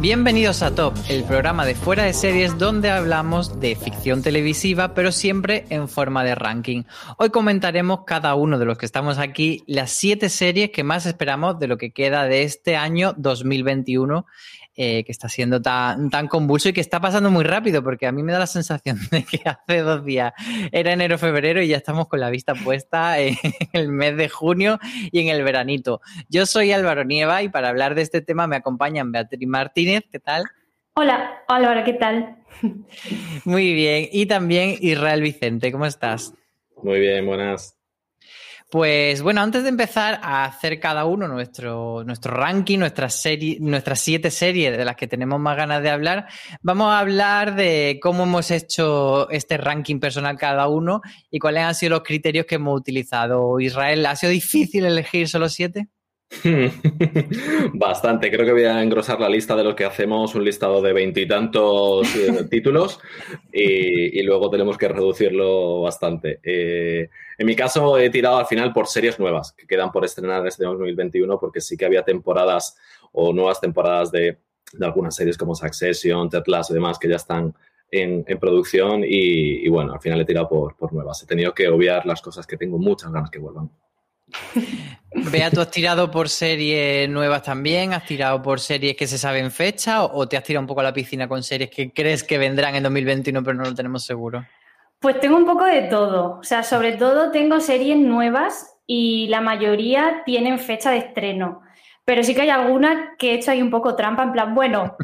Bienvenidos a Top, el programa de fuera de series donde hablamos de ficción televisiva, pero siempre en forma de ranking. Hoy comentaremos cada uno de los que estamos aquí las siete series que más esperamos de lo que queda de este año 2021, eh, que está siendo tan, tan convulso y que está pasando muy rápido, porque a mí me da la sensación de que hace dos días era enero, febrero y ya estamos con la vista puesta en el mes de junio y en el veranito. Yo soy Álvaro Nieva y para hablar de este tema me acompañan Beatriz Martínez, ¿qué tal? Hola, Álvaro, ¿qué tal? Muy bien. Y también Israel Vicente, ¿cómo estás? Muy bien, buenas. Pues bueno, antes de empezar a hacer cada uno nuestro, nuestro ranking, nuestras, serie, nuestras siete series de las que tenemos más ganas de hablar, vamos a hablar de cómo hemos hecho este ranking personal cada uno y cuáles han sido los criterios que hemos utilizado. Israel, ¿ha sido difícil elegir solo siete? Bastante, creo que voy a engrosar la lista de los que hacemos, un listado de veintitantos eh, títulos y, y luego tenemos que reducirlo bastante. Eh, en mi caso he tirado al final por series nuevas que quedan por estrenar este 2021 porque sí que había temporadas o nuevas temporadas de, de algunas series como Succession, Ted Lasso y demás que ya están en, en producción y, y, bueno, al final he tirado por, por nuevas. He tenido que obviar las cosas que tengo muchas ganas que vuelvan. Bea, ¿tú has tirado por series nuevas también? ¿Has tirado por series que se saben fecha? ¿O te has tirado un poco a la piscina con series que crees que vendrán en 2021 pero no lo tenemos seguro? Pues tengo un poco de todo. O sea, sobre todo tengo series nuevas y la mayoría tienen fecha de estreno. Pero sí que hay algunas que he hecho ahí un poco trampa, en plan, bueno,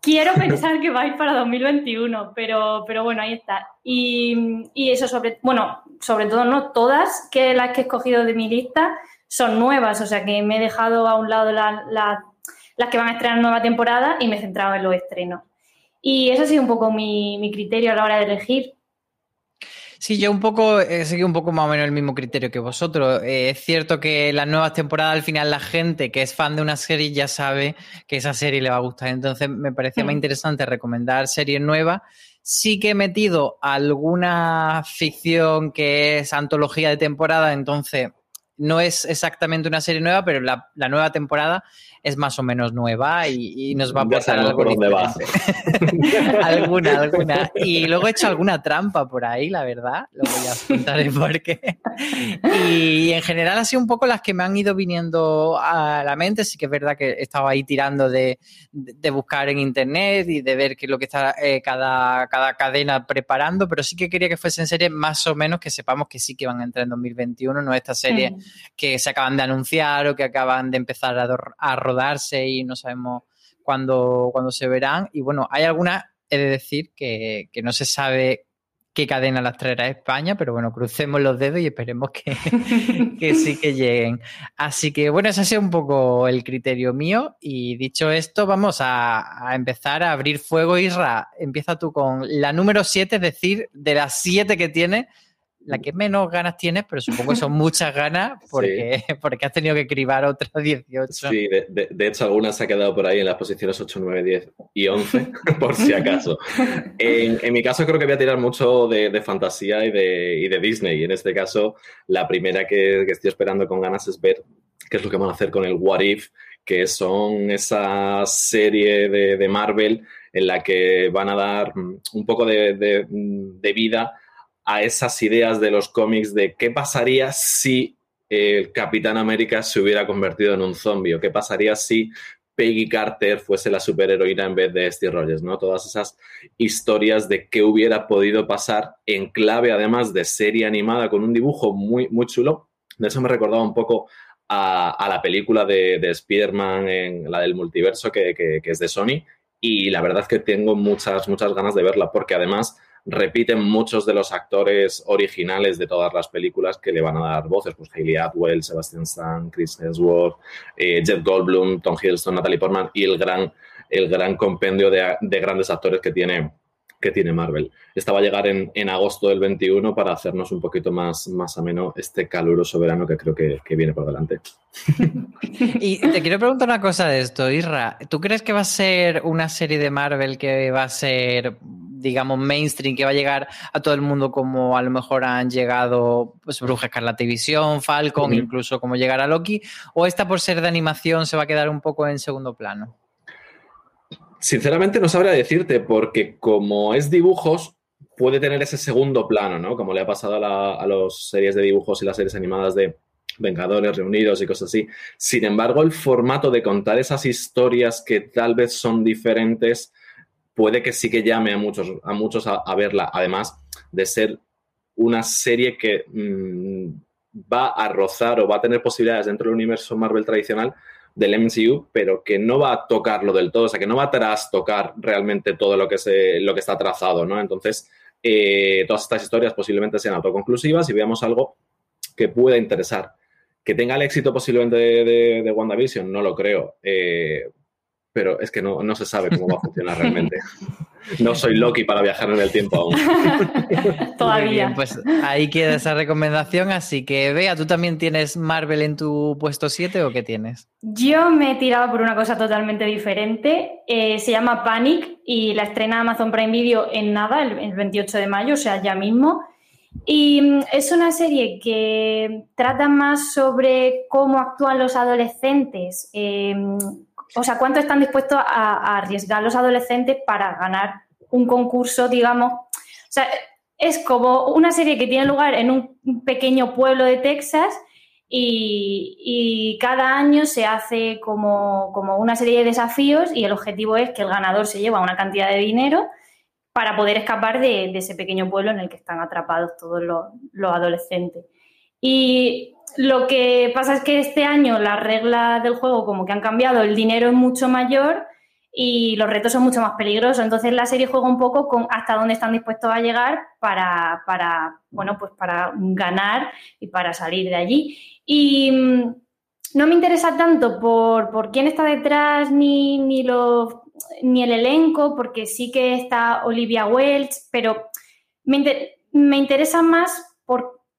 quiero pensar que va a ir para 2021, pero, pero bueno, ahí está. Y, y, eso sobre, bueno, sobre todo no todas que las que he escogido de mi lista son nuevas, o sea que me he dejado a un lado la, la, las que van a estrenar nueva temporada y me he centrado en los estrenos. Y eso ha sido un poco mi, mi criterio a la hora de elegir. Sí, yo un poco he seguido un poco más o menos el mismo criterio que vosotros. Eh, es cierto que las nuevas temporadas, al final, la gente que es fan de una serie ya sabe que esa serie le va a gustar. Entonces, me parecía mm. más interesante recomendar series nuevas. Sí que he metido alguna ficción que es antología de temporada, entonces no es exactamente una serie nueva, pero la, nueva temporada es más o menos nueva y, y nos va a aportar algo por dónde va. alguna, alguna. Y luego he hecho alguna trampa por ahí, la verdad. Luego ya os contaré por qué. Y en general ha sido un poco las que me han ido viniendo a la mente. Sí que es verdad que estaba ahí tirando de, de buscar en internet y de ver qué es lo que está eh, cada, cada cadena preparando, pero sí que quería que fuesen series más o menos que sepamos que sí que van a entrar en 2021, no estas series mm. que se acaban de anunciar o que acaban de empezar a, a rodar rodarse y no sabemos cuándo, cuándo se verán. Y bueno, hay algunas, he de decir, que, que no se sabe qué cadena las traerá España, pero bueno, crucemos los dedos y esperemos que, que, sí que lleguen. Así que bueno, ese ha sido un poco el criterio mío. Y dicho esto, vamos a, a empezar a abrir fuego. Isra, empieza tú con la número 7, es decir, de las 7 que tiene, la que menos ganas tienes, pero supongo que son muchas ganas porque, sí. porque has tenido que cribar otras 18. Sí, de, de, de, hecho algunas se ha quedado por ahí en las posiciones 8, 9, 10 y 11, por si acaso. En, en, mi caso creo que voy a tirar mucho de, de fantasía y de, y de, Disney. Y en este caso, la primera que, que, estoy esperando con ganas es ver qué es lo que van a hacer con el What If, que son esa serie de, de Marvel en la que van a dar mm, un poco de, de, de vida a esas ideas de los cómics de qué pasaría si el Capitán América se hubiera convertido en un zombie o qué pasaría si Peggy Carter fuese la superheroína en vez de Steve Rogers, ¿no? Todas esas historias de qué hubiera podido pasar en clave, además de serie animada con un dibujo muy, muy chulo. De eso me recordaba un poco a, la película de, de Spider-Man, en la del multiverso, que, que, que es de Sony. Y la verdad es que tengo muchas, muchas ganas de verla, porque además repiten muchos de los actores originales de todas las películas que le van a dar voces, pues Hayley Atwell, Sebastian Stan, Chris Hemsworth, eh, Jeff Goldblum, Tom Hiddleston, Natalie Portman y el gran, el gran compendio de, de grandes actores que tiene, que tiene Marvel. Esta va a llegar en, en, agosto del 21 para hacernos un poquito más, más ameno este caluroso verano que creo que, que viene por delante. y te quiero preguntar una cosa de esto, Isra. ¿Tú crees que va a ser una serie de Marvel que va a ser digamos, mainstream que va a llegar a todo el mundo como a lo mejor han llegado pues, Bruja Escarlata y Visión, Falcon, incluso como llegar a Loki? ¿O esta por ser de animación se va a quedar un poco en segundo plano? Sinceramente no sabría decirte, porque como es dibujos, puede tener ese segundo plano, ¿no? Como le ha pasado a, la, a las series de dibujos y las series animadas de Vengadores Reunidos y cosas así. Sin embargo, el formato de contar esas historias que tal vez son diferentes puede que sí que llame a muchos a, muchos a, verla, además de ser una serie que mmm, va a rozar o va a tener posibilidades dentro del universo Marvel tradicional del MCU, pero que no va a tocarlo del todo, o sea, que no va a trastocar realmente todo lo que, se, lo que está trazado, ¿no? Entonces, eh, todas estas historias posiblemente sean autoconclusivas y veamos algo que pueda interesar. Que tenga el éxito posiblemente de, de, de WandaVision, no lo creo. Eh, pero es que no, no, se sabe cómo va a funcionar realmente. No soy Loki para viajar en el tiempo aún. Todavía. Bien, pues ahí queda esa recomendación. Así que, vea, ¿tú también tienes Marvel en tu puesto 7 o qué tienes? Yo me he tirado por una cosa totalmente diferente. Eh, se llama Panic y la estrena Amazon Prime Video en nada, el, el 28 de mayo, o sea, ya mismo. Y mm, es una serie que trata más sobre cómo actúan los adolescentes. Eh, o sea, cuánto están dispuestos a, arriesgar los adolescentes para ganar un concurso, digamos. O sea, es como una serie que tiene lugar en un pequeño pueblo de Texas y, cada año se hace como, como, una serie de desafíos y el objetivo es que el ganador se lleva una cantidad de dinero para poder escapar de, de ese pequeño pueblo en el que están atrapados todos los, los adolescentes. Y lo que pasa es que este año las reglas del juego como que han cambiado, el dinero es mucho mayor y los retos son mucho más peligrosos. Entonces la serie juega un poco con hasta dónde están dispuestos a llegar para, para bueno, pues para ganar y para salir de allí. Y mmm, no me interesa tanto por, por quién está detrás ni, ni, ni el elenco, porque sí que está Olivia Welch, pero me, me interesa más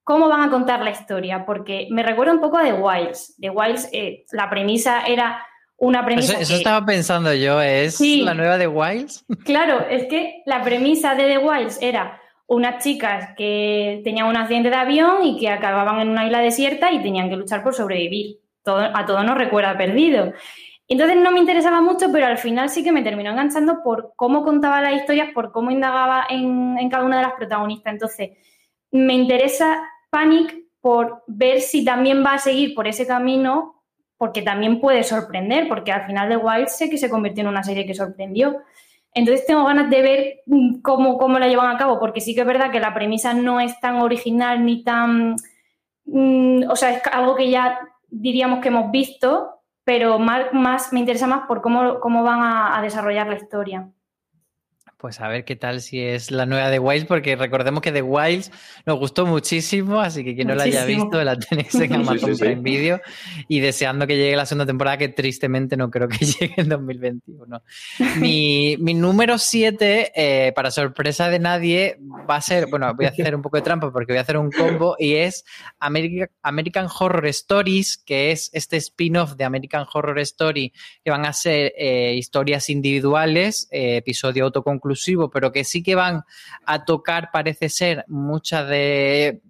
cómo van a contar la historia, porque me recuerda un poco a The Wilds. The Wilds, eh, la premisa era una premisa. Eso, eso que... estaba pensando yo, ¿es sí. la nueva The Wilds? Claro, es que la premisa de The Wilds era unas chicas que tenían un accidente de avión y que acababan en una isla desierta y tenían que luchar por sobrevivir. Todo, a todo nos recuerda perdido. Entonces no me interesaba mucho, pero al final sí que me terminó enganchando por cómo contaba las historias, por cómo indagaba en, en cada una de las protagonistas. Entonces, me interesa Panic por ver si también va a seguir por ese camino, porque también puede sorprender, porque al final de Wild sé que se convirtió en una serie que sorprendió. Entonces tengo ganas de ver cómo, cómo la llevan a cabo, porque sí que es verdad que la premisa no es tan original ni tan... Mm, o sea, es algo que ya diríamos que hemos visto, pero más, me interesa más por cómo, cómo van a desarrollar la historia. Pues a ver qué tal si es la nueva de Wilds, porque recordemos que The Wilds nos gustó muchísimo, así que quien no muchísimo. la haya visto la tenéis en Amazon sí, sí, Prime sí. Video y deseando que llegue la segunda temporada, que tristemente no creo que llegue en 2021. Mi, mi número 7, eh, para sorpresa de nadie, va a ser, bueno, voy a hacer un poco de trampa porque voy a hacer un combo y es America, American Horror Stories, que es este spin-off de American Horror Story, que van a ser eh, historias individuales, eh, episodio autoconclusivo, pero que sí que van a tocar, parece ser, muchas de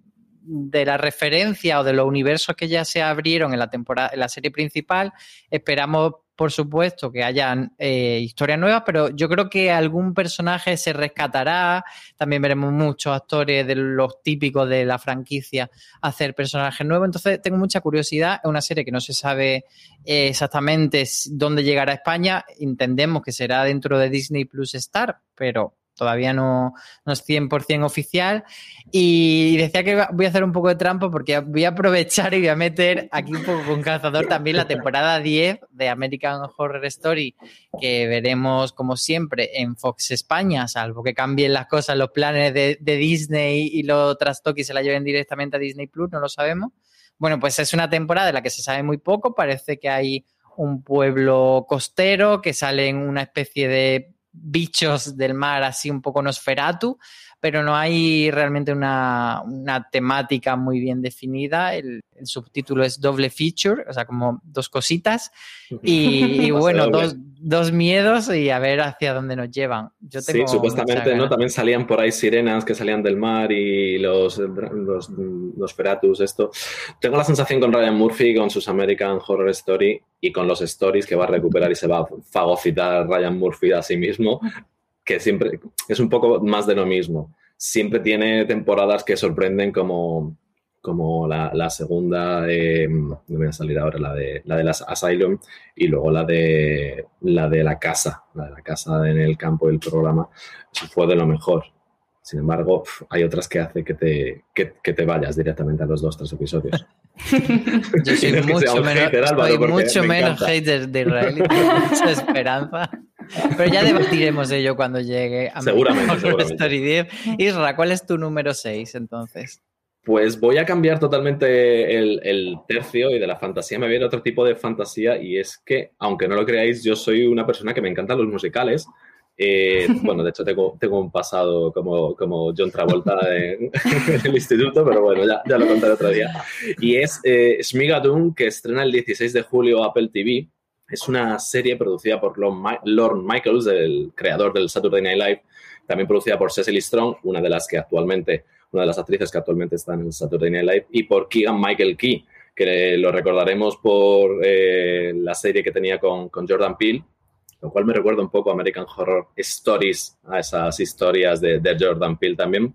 de la referencia o de los universos que ya se abrieron en la temporada, en la serie principal, esperamos por supuesto, que hayan eh, historias nuevas, pero yo creo que algún personaje se rescatará. También veremos muchos actores de los típicos de la franquicia hacer personajes nuevos. Entonces, tengo mucha curiosidad. Es una serie que no se sabe eh, exactamente dónde llegará a España. Entendemos que será dentro de Disney Plus Star, pero todavía no, no es 100% oficial. Y decía que voy a hacer un poco de trampa porque voy a aprovechar y voy a meter aquí un poco con cazador también la temporada 10 de American Horror Story, que veremos como siempre en Fox España, salvo que cambien las cosas, los planes de, Disney y lo trastoque se la lleven directamente a Disney Plus, no lo sabemos. Bueno, pues es una temporada de la que se sabe muy poco, parece que hay un pueblo costero que sale en una especie de bichos del mar así un poco Nosferatu, pero no hay realmente una, temática muy bien definida. El, subtítulo es doble feature, o sea, como dos cositas. Y, bueno, dos, miedos y a ver hacia dónde nos llevan. Yo sí, supuestamente, ¿no? También salían por ahí sirenas que salían del mar y los, los, los esto. Tengo la sensación con Ryan Murphy, con sus American Horror Story y con los stories que va a recuperar y se va a fagocitar Ryan Murphy a sí mismo que siempre es un poco más de lo mismo. Siempre tiene temporadas que sorprenden como, como la, segunda, no me voy a salir ahora, la de, la de las Asylum y luego la de, la de la casa, la de la casa en el campo del programa. Fue de lo mejor. Sin embargo, hay otras que hace que te, que, te vayas directamente a los dos, tres episodios. Yo soy mucho menos, mucho menos hater de Israel y mucha esperanza. Pero ya debatiremos de ello cuando llegue a seguramente, seguramente. Story 10. Isra, ¿cuál es tu número 6 entonces? Pues voy a cambiar totalmente el, tercio y de la fantasía me viene otro tipo de fantasía y es que, aunque no lo creáis, yo soy una persona que me encantan los musicales. Eh, bueno, de hecho tengo, tengo un pasado como, como John Travolta en, el instituto, pero bueno, ya, ya, lo contaré otro día. Y es eh, Smigadoon, que estrena el 16 de julio Apple TV es una serie producida por Lord Michaels, el creador del Saturday Night Live, también producida por Cecily Strong, una de las que actualmente, una de las actrices que actualmente está en el Saturday Night Live, y por Keegan Michael Key, que lo recordaremos por eh, la serie que tenía con, con Jordan Peele, lo cual me recuerda un poco a American Horror Stories, a esas historias de, Jordan Peele también.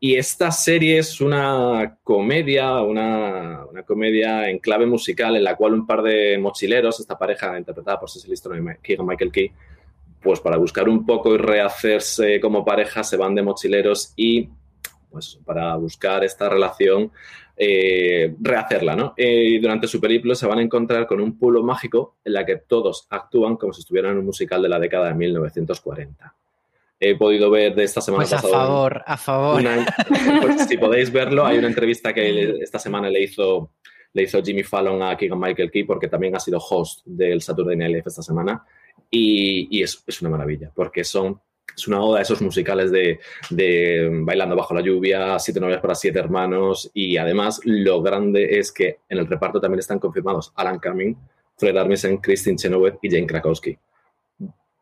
Y esta serie es una comedia, una, comedia en clave musical en la cual un par de mochileros, esta pareja interpretada por Cecil Stone y Michael Key, pues para buscar un poco y rehacerse como pareja se van de mochileros y pues para buscar esta relación eh, rehacerla, ¿no? Eh, y durante su periplo se van a encontrar con un pueblo mágico en la que todos actúan como si estuvieran en un musical de la década de 1940. He podido ver de esta semana pues a favor, a favor. Pues si podéis verlo, hay una entrevista que esta semana le hizo, le hizo Jimmy Fallon a Keegan Michael Key porque también ha sido host del Saturday Night Live esta semana y, es, es, una maravilla porque son es una oda a esos musicales de, Bailando bajo la lluvia, Siete novias para siete hermanos y además lo grande es que en el reparto también están confirmados Alan Cumming, Fred Armisen, Christine Chenoweth y Jane Krakowski.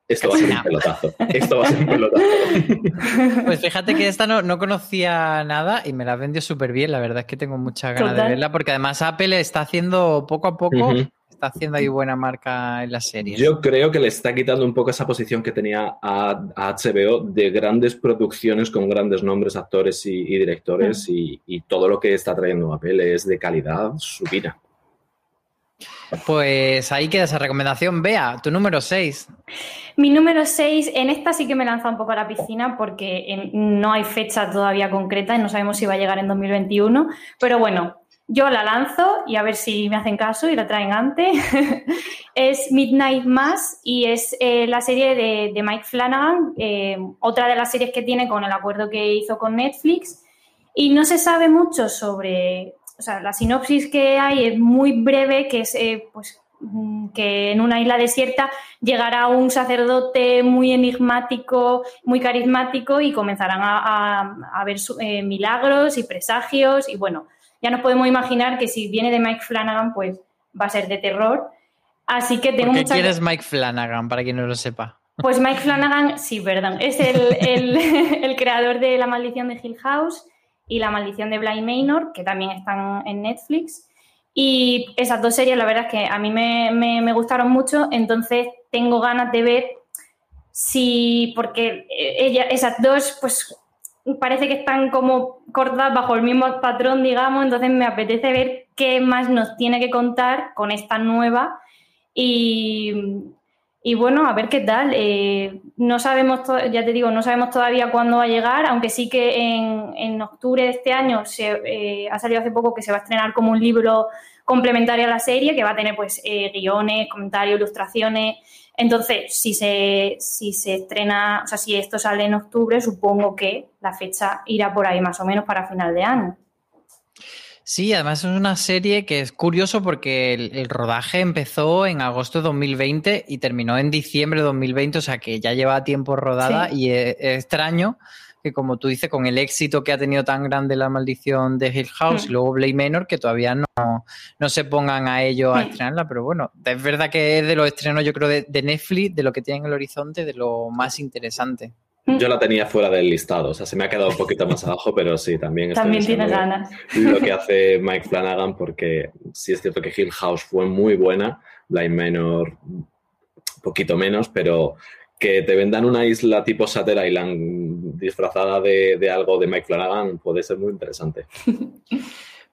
Esto va a ser un pelotazo. Esto va a ser un pelotazo. Pues fíjate que esta no, conocía nada y me la vendió súper bien. La verdad es que tengo mucha ganas de verla porque además Apple está haciendo poco a poco está haciendo ahí buena marca en la serie. Yo creo que le está quitando un poco esa posición que tenía a, HBO de grandes producciones con grandes nombres, actores y, directores y, todo lo que está trayendo Apple es de calidad subida. Pues ahí queda esa recomendación. Vea, tu número 6. Mi número 6, en esta sí que me lanza un poco a la piscina porque no hay fecha todavía concreta y no sabemos si va a llegar en 2021. Pero bueno, yo la lanzo y a ver si me hacen caso y la traen antes. es Midnight Mass y es eh, la serie de, Mike Flanagan, eh, otra de las series que tiene con el acuerdo que hizo con Netflix. Y no se sabe mucho sobre, o sea, la sinopsis que hay es muy breve, que es eh, pues mm, que en una isla desierta llegará un sacerdote muy enigmático, muy carismático y comenzarán a, a ver milagros y presagios y bueno, ya nos podemos imaginar que si viene de Mike Flanagan, pues va a ser de terror. Así que tengo ¿Por qué quieres Mike Flanagan, para quien no lo sepa? Pues Mike Flanagan, sí, perdón, es el, creador de La maldición de Hill House y La maldición de Bly Manor, que también están en Netflix. Y esas dos series, la verdad es que a mí me, me- me gustaron mucho, entonces tengo ganas de ver si, porque eh, ella, esas dos, pues parece que están como cortadas bajo el mismo patrón, digamos, entonces me apetece ver qué más nos tiene que contar con esta nueva y, y bueno, a ver qué tal. Eh, no sabemos, ya te digo, no sabemos todavía cuándo va a llegar, aunque sí que en, en octubre de este año se, eh, ha salido hace poco que se va a estrenar como un libro complementario a la serie, que va a tener pues eh, guiones, comentarios, ilustraciones. Entonces, si se, si se estrena, o sea, si esto sale en octubre, supongo que la fecha irá por ahí más o menos para final de año. Sí, además es una serie que es curioso porque el, el rodaje empezó en agosto de 2020 y terminó en diciembre de 2020, o sea que ya lleva tiempo rodada Sí. y es, es extraño que como tú dices, con el éxito que ha tenido tan grande la maldición de Hill House Mm. y luego Blade Manor, que todavía no, no se pongan a ello a Mm. estrenarla, pero bueno, es verdad que es de los estrenos yo creo de, de Netflix, de lo que tiene en el horizonte, de lo más interesante. Yo la tenía fuera del listado, o sea, se me ha quedado un poquito más abajo, pero sí, también estoy También ver ganas. Lo que hace Mike Flanagan, porque sí es cierto que Hill House fue muy buena, Blind Manor un poquito menos, pero que te vendan una isla tipo Shutter Island disfrazada de, de algo de Mike Flanagan puede ser muy interesante.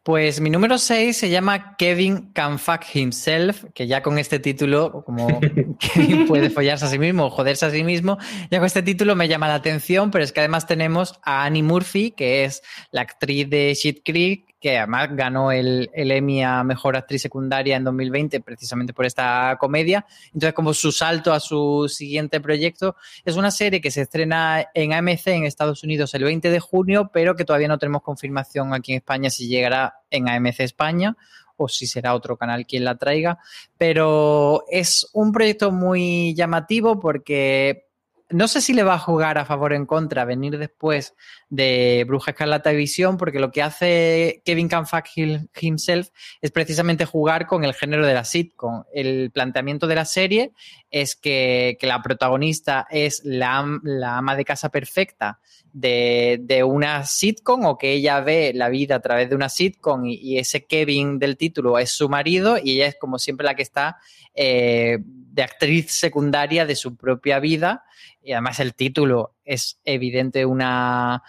Pues mi número 6 se llama Kevin Can Fuck Himself, que ya con este título, como Kevin puede follarse a sí mismo o joderse a sí mismo, ya con este título me llama la atención, pero es que además tenemos a Annie Murphy, que es la actriz de Shit Creek, que además ganó el, Emmy a Mejor Actriz Secundaria en 2020 precisamente por esta comedia. Entonces, como su salto a su siguiente proyecto, es una serie que se estrena en AMC en Estados Unidos el 20 de junio, pero que todavía no tenemos confirmación aquí en España si llegará en AMC España o si será otro canal quien la traiga. Pero es un proyecto muy llamativo porque no sé si le va a jugar a favor o en contra venir después de Bruja Escarlata y Visión, porque lo que hace Kevin Can Fuck Him- Himself es precisamente jugar con el género de la sitcom. El planteamiento de la serie es que, la protagonista es la, am- la ama de casa perfecta de, una sitcom o que ella ve la vida a través de una sitcom y, y ese Kevin del título es su marido y ella es como siempre la que está eh, de actriz secundaria de su propia vida y además el título es evidente una,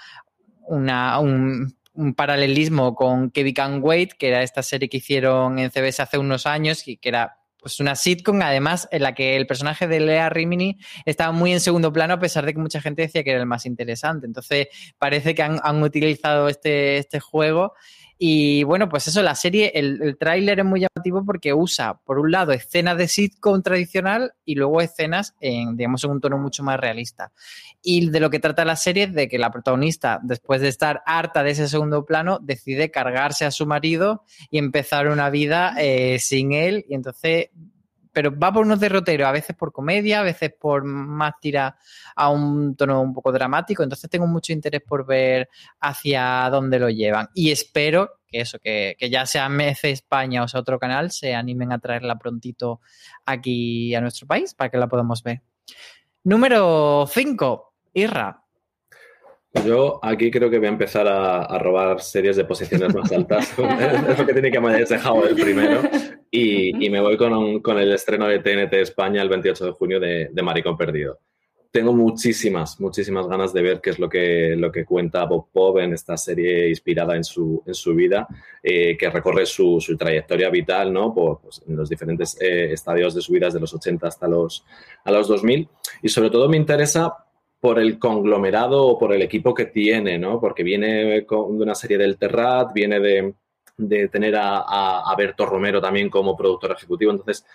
una un, un paralelismo con Kevin Can Wait, que era esta serie que hicieron en CBS hace unos años y que era pues una sitcom, además, en la que el personaje de Lea Rimini estaba muy en segundo plano, a pesar de que mucha gente decía que era el más interesante. Entonces, parece que han, han utilizado este, este juego. Y bueno, pues eso, la serie, el, el tráiler es muy llamativo porque usa, por un lado, escenas de sitcom tradicional y luego escenas en, digamos, en un tono mucho más realista. Y de lo que trata la serie es de que la protagonista, después de estar harta de ese segundo plano, decide cargarse a su marido y empezar una vida eh, sin él. Y entonces, pero va por unos derroteros, a veces por comedia, a veces por más tira a un tono un poco dramático. Entonces tengo mucho interés por ver hacia dónde lo llevan. Y espero que eso, que, que ya sea MC España o sea otro canal, se animen a traerla prontito aquí a nuestro país para que la podamos ver. Número 5, Irra. Yo aquí creo que voy a empezar a, a robar series de posiciones más altas. es lo que tiene que hayáis dejado el primero. Y, y me voy con, un- con el estreno de TNT España el 28 de junio de, de Maricón Perdido. Tengo muchísimas, muchísimas ganas de ver qué es lo que, lo que cuenta Bob Pop en esta serie inspirada en su, en su vida, eh, que recorre su, su trayectoria vital ¿no? por, pues, en los diferentes eh, estadios de su vida, desde los 80 hasta los, a los 2000. Y sobre todo me interesa por el conglomerado o por el equipo que tiene, ¿no? Porque viene con- de una serie del Terrat, viene de, de tener a, a, a Berto Romero también como productor ejecutivo. Entonces,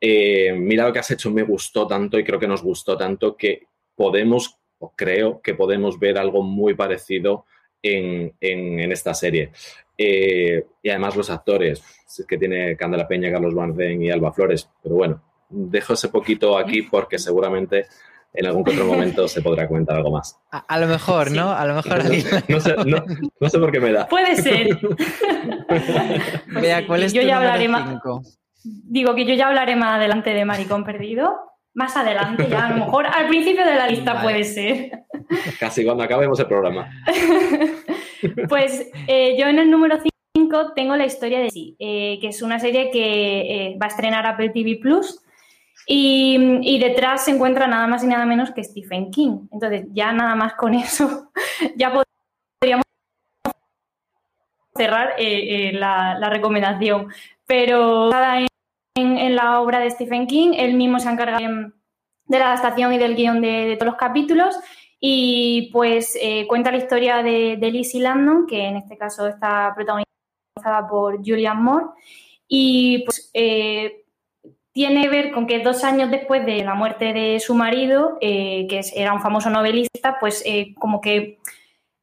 eh, mira lo que has hecho, me gustó tanto y creo que nos gustó tanto que podemos, o creo que podemos ver algo muy parecido en, en- en esta serie. Eh, y además los actores, es que tiene Candela Peña, Carlos Bardem y Alba Flores, pero bueno, dejo ese poquito aquí porque seguramente en algún otro momento se podrá comentar algo más. A, a lo mejor, Sí. ¿no? A lo mejor No, sé, no- no sé por qué me da. Puede ser. Vea, ¿cuál es yo tu ya número hablaré más. cinco? Digo que yo ya hablaré más adelante de Maricón Perdido. Más adelante, ya a lo mejor al principio de la lista Vale. puede ser. Casi cuando acabemos el programa. Pues eh, yo en el número 5 tengo la historia de sí, eh, que es una serie que eh, va a estrenar Apple TV Plus. Y, detrás se encuentra nada más y nada menos que Stephen King. Entonces, ya nada más con eso, ya podríamos cerrar eh, eh, la, recomendación. Pero en, en- la obra de Stephen King, él mismo se encarga de, de la adaptación y del guion de, todos los capítulos. Y pues eh, cuenta la historia de, de Lizzie Landon, que en este caso está protagonizada por Julian Moore. Y pues tiene que ver con que dos años después de la muerte de su marido, eh, que era un famoso novelista, pues eh, como que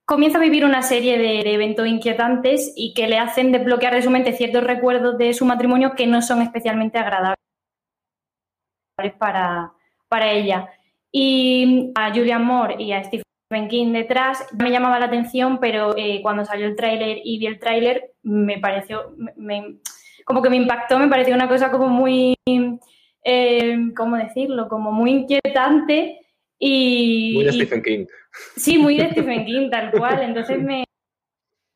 comienza a vivir una serie de, eventos inquietantes y que le hacen desbloquear de su mente ciertos recuerdos de su matrimonio que no son especialmente agradables para, para ella. Y a Julian Moore y a Stephen King detrás me llamaba la atención, pero eh, cuando salió el tráiler y vi el tráiler me pareció, me- como que me impactó, me pareció una cosa como muy, eh, ¿cómo decirlo? Como muy inquietante y... Muy de Stephen King. Sí, muy de Stephen King, tal cual. Entonces me,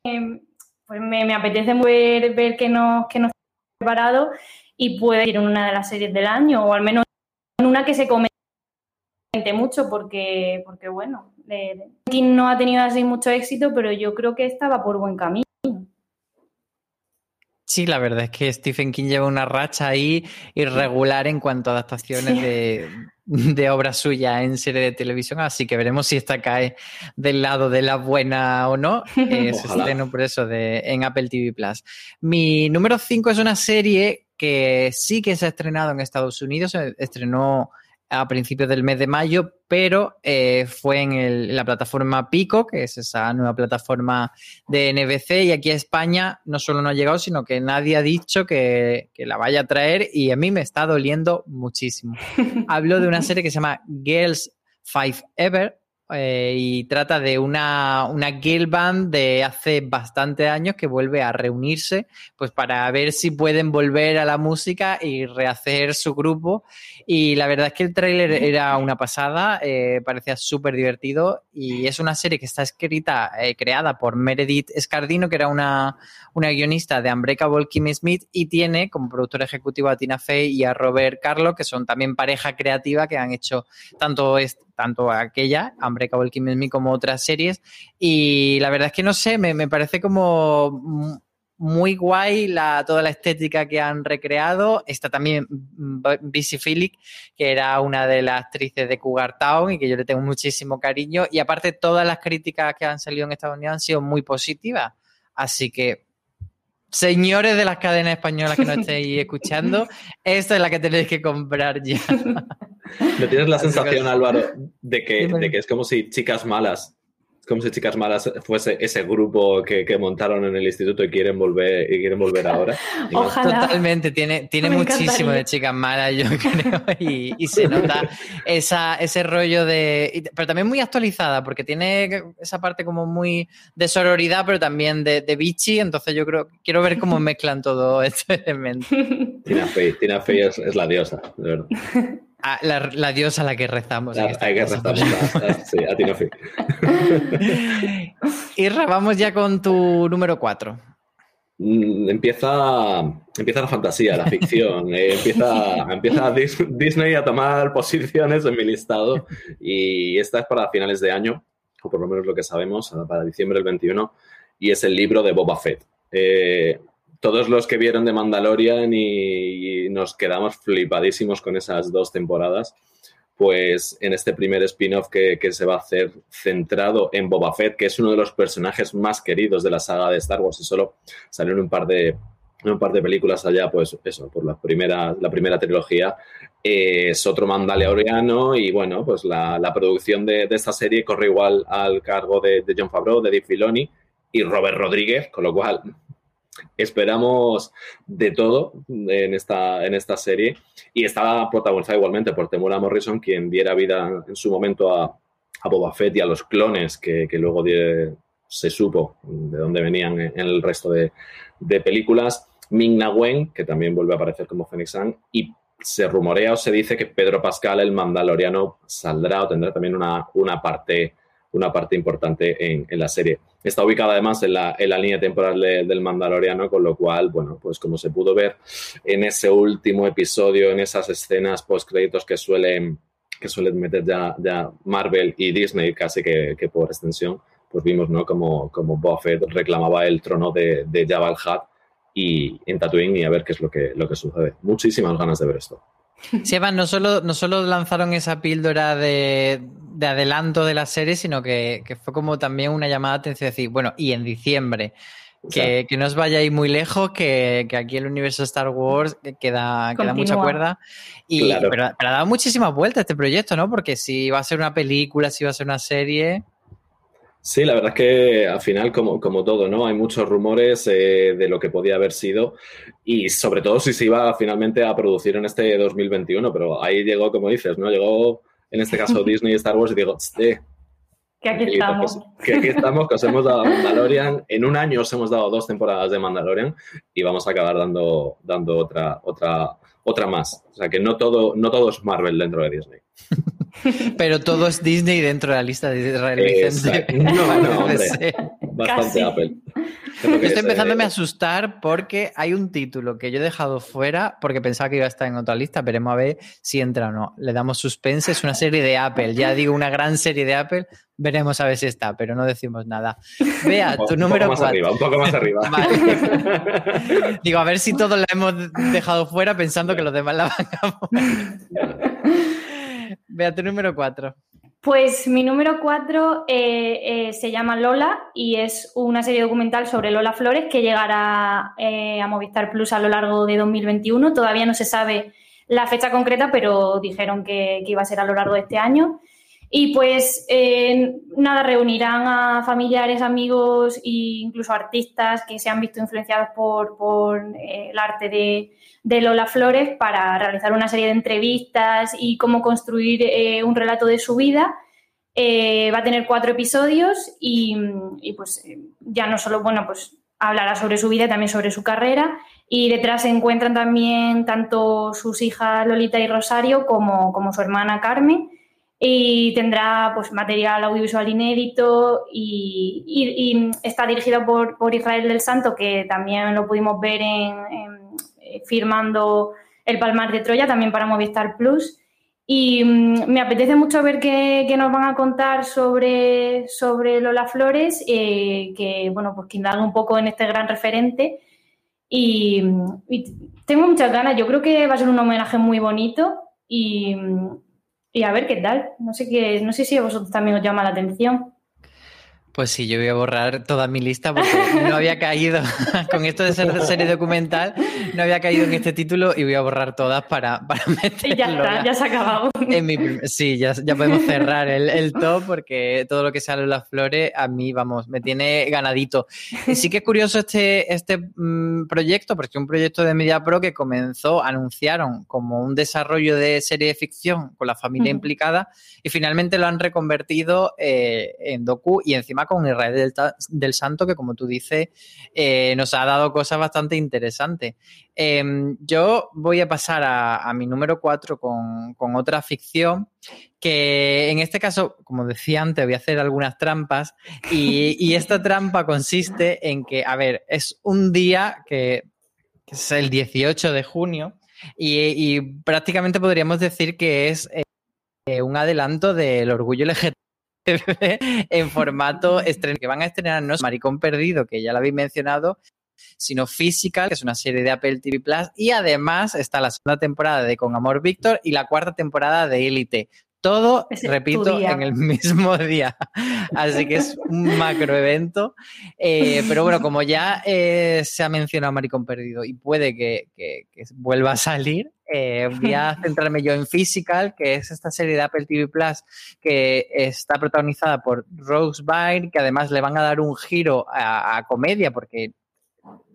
em, pues me, me apetece ver, ver que nos que nos preparado y puede ir en una de las series del año, o al menos en una que se comente mucho, porque, porque bueno, King no ha tenido así mucho éxito, pero yo creo que estaba por buen camino. Sí, la verdad es que Stephen King lleva una racha ahí irregular en cuanto a adaptaciones Sí. de, de obras suyas en serie de televisión, así que veremos si esta cae del lado de la buena o no. Eh, se estreno por eso de, en Apple TV Plus. Mi número 5 es una serie que sí que se ha estrenado en Estados Unidos, se estrenó a principios del mes de mayo, pero eh, fue en, el- en la plataforma Pico, que es esa nueva plataforma de NBC, y aquí a España no solo no ha llegado, sino que nadie ha dicho que, que la vaya a traer y a mí me está doliendo muchísimo. Hablo de una serie que se llama Girls Five Ever eh, y trata de una, una girl band de hace bastante años que vuelve a reunirse pues para ver si pueden volver a la música y rehacer su grupo. Y la verdad es que el tráiler era una pasada, eh, parecía súper divertido y es una serie que está escrita, eh, creada por Meredith Scardino, que era una, una guionista de Unbreakable Kim Smith y tiene como productor ejecutivo a Tina Fey y a Robert Carlo, que son también pareja creativa que han hecho tanto, tanto aquella, Unbreakable Kim Smith, como otras series. Y la verdad es que no sé, me, me parece como muy guay la, toda la estética que han recreado. Está también Busy Phillips, que era una de las actrices de Cougar Town y que yo le tengo muchísimo cariño. Y aparte, todas las críticas que han salido en Estados Unidos han sido muy positivas. Así que, señores de las cadenas españolas que no estéis escuchando, esta es la que tenéis que comprar ya. ¿No tienes la sensación, Álvaro, de que, de que es como si Chicas Malas, como si Chicas Malas fuese ese grupo que, que montaron en el instituto y quieren volver, y quieren volver ahora? Y no- Ojalá. Totalmente, tiene, tiene Me muchísimo encantaría. de chicas malas, yo creo, y, y se nota esa, ese rollo de... y- Pero también muy actualizada, porque tiene esa parte como muy de sororidad, pero también de, de bichi, entonces yo creo, quiero ver cómo mezclan todo este elemento. Tina Fey, Tina Fey es, es la diosa, de verdad. La, la diosa a la que rezamos. Hay que a, a- sí, a Tina Fey. Irra, vamos ya con tu número 4. Mm, Empieza, empieza la fantasía, la ficción. eh, empieza, empieza Dis- Disney a tomar posiciones en mi listado y esta es para finales de año, o por lo menos lo que sabemos, para diciembre del 21, y es el libro de Boba Fett. Eh, todos los que vieron de Mandalorian y, y nos quedamos flipadísimos con esas dos temporadas, pues en este primer spin-off que, que se va a hacer centrado en Boba Fett, que es uno de los personajes más queridos de la saga de Star Wars y solo salió en un par de, en un par de películas allá, pues eso, por la primera, la primera trilogía, eh, es otro mandaloriano y bueno, pues la, la producción de, de esta serie corre igual al cargo de, de John Favreau, de Dave Filoni y Robert Rodríguez, con lo cual esperamos de todo en esta, en esta serie y estaba protagonizada igualmente por Temura Morrison, quien diera vida en su momento a, a Boba Fett y a los clones que, luego se supo de dónde venían en el resto de, de películas. Ming Na Wen, que también vuelve a aparecer como Phoenix Sun, y se rumorea o se dice que Pedro Pascal, el mandaloriano, saldrá o tendrá también una, una parte una parte importante en, en la serie. Está ubicada además en la, en la línea temporal de- del Mandaloriano, con lo cual, bueno, pues como se pudo ver en ese último episodio, en esas escenas post-créditos que suelen, que suelen meter ya, Marvel y Disney casi que, por extensión, pues vimos, ¿no? Como, como Buffett reclamaba el trono de, de Jabba el Hutt y en Tatooine y a ver qué es lo que, lo que sucede. Muchísimas ganas de ver esto. Sí, no solo, no solo lanzaron esa píldora de, de adelanto de la serie, sino que, que fue como también una llamada de atención, decir, bueno, y en diciembre, que, que no os vayáis muy lejos, que, que aquí el universo Star Wars queda, queda mucha cuerda. Y, Claro. pero, pero ha dado muchísimas vueltas este proyecto, ¿no? Porque si va a ser una película, si va a ser una serie. Sí, la verdad es que al final, como, como todo, ¿no? Hay muchos rumores eh, de lo que podía haber sido y sobre todo si se iba finalmente a producir en este 2021, pero ahí llegó, como dices, ¿no? Llegó en este caso Disney y Star Wars y digo, "Tste, Que aquí estamos. Que, que aquí estamos, que os hemos dado Mandalorian. En un año os hemos dado dos temporadas de Mandalorian y vamos a acabar dando, dando otra, otra, otra más. O sea que no todo, no todo es Marvel dentro de Disney. Pero todo es Disney dentro de la lista de Israel. No, no, hombre. Bastante Casi. Apple. Yo estoy empezándome a asustar porque hay un título que yo he dejado fuera porque pensaba que iba a estar en otra lista. Veremos a ver si entra o no. Le damos suspense. Es una serie de Apple. Ya digo, una gran serie de Apple. Veremos a ver si está, pero no decimos nada. Vea, tu un número poco más 4. arriba, un poco más arriba. Vale. Digo, a ver si todos la hemos dejado fuera pensando que los demás la van a poner. Vea, tu número 4. Pues mi número 4 se llama Lola y es una serie documental sobre Lola Flores que llegará eh, a Movistar Plus a lo largo de 2021. Todavía no se sabe la fecha concreta, pero dijeron que iba a ser a lo largo de este año. Y pues eh, nada, reunirán a familiares, amigos e incluso artistas que se han visto influenciados por, por eh, el arte de, de Lola Flores para realizar una serie de entrevistas y cómo construir eh, un relato de su vida. Va a tener cuatro episodios y, y, pues ya no solo, bueno, pues hablará sobre su vida, también sobre su carrera. Y detrás se encuentran también tanto sus hijas Lolita y Rosario como, como su hermana Carmen. Y tendrá pues, material audiovisual inédito y, y, y está dirigido por, por, Israel del Santo, que también lo pudimos ver en, en firmando El Palmar de Troya, también para Movistar Plus. Y um, me apetece mucho ver qué, qué, nos van a contar sobre, sobre Lola Flores, eh, que, bueno, pues que un poco en este gran referente. Y, y, tengo muchas ganas, yo creo que va a ser un homenaje muy bonito y, y a ver qué tal. No sé, qué, no sé si a vosotros también os llama la atención. Pues sí, yo voy a borrar toda mi lista porque no había caído con esto de ser serie documental, no había caído en este título y voy a borrar todas para, para meterlo. Y ya está, ya se ha acabado. En mi, sí, ya, ya podemos cerrar el, el, top porque todo lo que sale las flores a mí, vamos, me tiene ganadito. Y sí que es curioso este, este mmm, proyecto, porque es un proyecto de Media Pro que comenzó, anunciaron como un desarrollo de serie de ficción con la familia uh -huh. implicada y finalmente lo han reconvertido eh, en docu y encima con Israel del, del, Santo, que como tú dices, eh, nos ha dado cosas bastante interesantes. Eh, yo voy a pasar a, mi número 4 con, con, otra ficción, que en este caso, como decía antes, voy a hacer algunas trampas, y, y esta trampa consiste en que, a ver, es un día que, es el 18 de junio, y, y prácticamente podríamos decir que es eh, un adelanto del orgullo LGTB en formato estreno, que van a estrenar no es Maricón Perdido, que ya lo habéis mencionado, sino Physical, que es una serie de Apple TV Plus, y además está la segunda temporada de Con Amor Víctor y la cuarta temporada de Élite. Todo, repito, en el mismo día. Así que es un macro evento. Eh, pero bueno, como ya eh, se ha mencionado Maricón Perdido y puede que, que, que vuelva a salir, eh, voy a centrarme yo en Physical, que es esta serie de Apple TV Plus que está protagonizada por Rose Byrne, que además le van a dar un giro a, a comedia, porque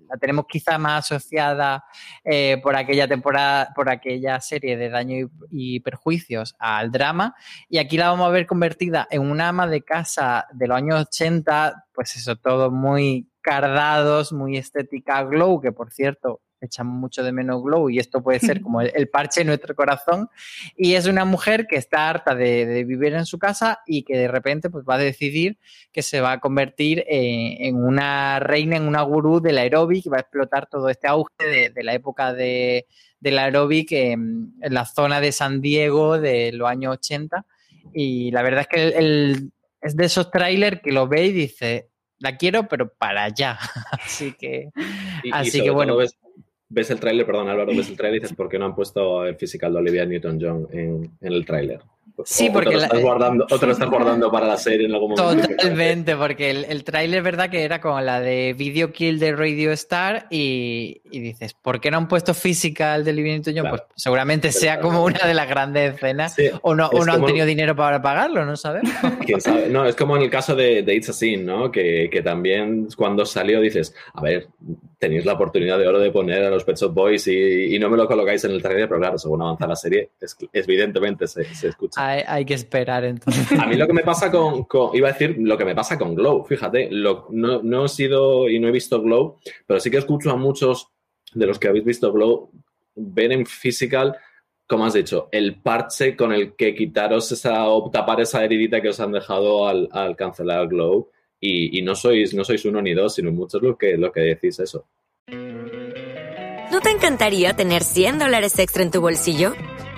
la tenemos quizá más asociada eh, por aquella temporada, por aquella serie de daño y, y, perjuicios al drama. Y aquí la vamos a ver convertida en una ama de casa de los años 80, pues eso, todo muy cardados, muy estética glow, que por cierto, echamos mucho de menos Glow y esto puede ser como el, parche en nuestro corazón. Y es una mujer que está harta de, vivir en su casa y que de repente pues, va a decidir que se va a convertir en, una reina, en una gurú del aeróbic y va a explotar todo este auge de, la época de, del aeróbic en, la zona de San Diego de los años 80. Y la verdad es que el, es de esos trailers que lo ve y dice, la quiero, pero para allá. así que, así que bueno. Ves, el tráiler, perdón Álvaro, ves el tráiler y dices, ¿por qué no han puesto el physical de Olivia Newton-John en, en, el tráiler? Sí, porque. O te, lo estás guardando, o lo estás guardando para la serie en algún momento. Totalmente, porque el, el tráiler, verdad, que era como la de Video Kill de Radio Star y, y dices, ¿por qué no han puesto Physical de Olivia Newton-John? Pues seguramente sea como una de las grandes escenas o no, o no han tenido dinero para pagarlo, no sabemos. ¿Quién sabe? No, es como en el caso de, de It's a Scene, ¿no? Que, que también cuando salió dices, a ver, tenéis la oportunidad de oro de poner a los Pet Shop Boys y, y, no me lo colocáis en el trailer, pero claro, según avanza la serie, es, evidentemente se, se escucha. Hay, hay, que esperar entonces. A mí lo que me pasa con, con, iba a decir, lo que me pasa con Glow, fíjate, lo, no, no he sido y no he visto Glow, pero sí que escucho a muchos de los que habéis visto Glow ver en physical como has dicho, el parche con el que quitaros esa o tapar esa heridita que os han dejado al, al cancelar Glow y, y, no, sois, no sois uno ni dos, sino muchos los que, lo que decís eso. ¿No te encantaría tener 100 dólares extra en tu bolsillo?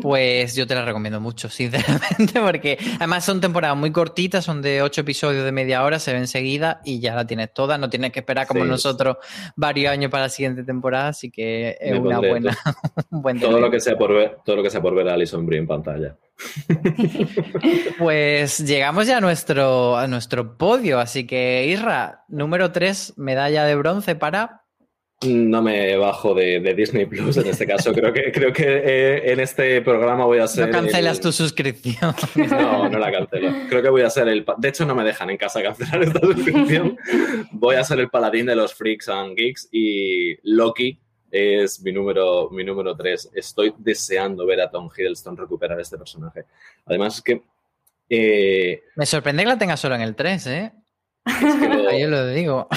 Pues yo te la recomiendo mucho, sinceramente, porque además son temporadas muy cortitas, son de ocho episodios de media hora, se ven seguida y ya la tienes toda, no tienes que esperar como sí. nosotros varios años para la siguiente temporada, así que es Me una buena, un buen todo lo que sea por ver, todo lo que sea por ver a Alison Brie en pantalla. pues llegamos ya a nuestro, a nuestro podio, así que Isra, número 3, medalla de bronce para no me bajo de, de, Disney Plus en este caso. Creo que, creo que eh, en este programa voy a ser. No cancelas el... tu suscripción. No, no la cancelo. Creo que voy a ser el. De hecho, no me dejan en casa cancelar esta suscripción. Voy a ser el paladín de los Freaks and Geeks y Loki es mi número, mi número 3. Estoy deseando ver a Tom Hiddleston recuperar este personaje. Además, es que. Eh... Me sorprende que la tenga solo en el 3, ¿eh? Es que lo... Ahí lo digo.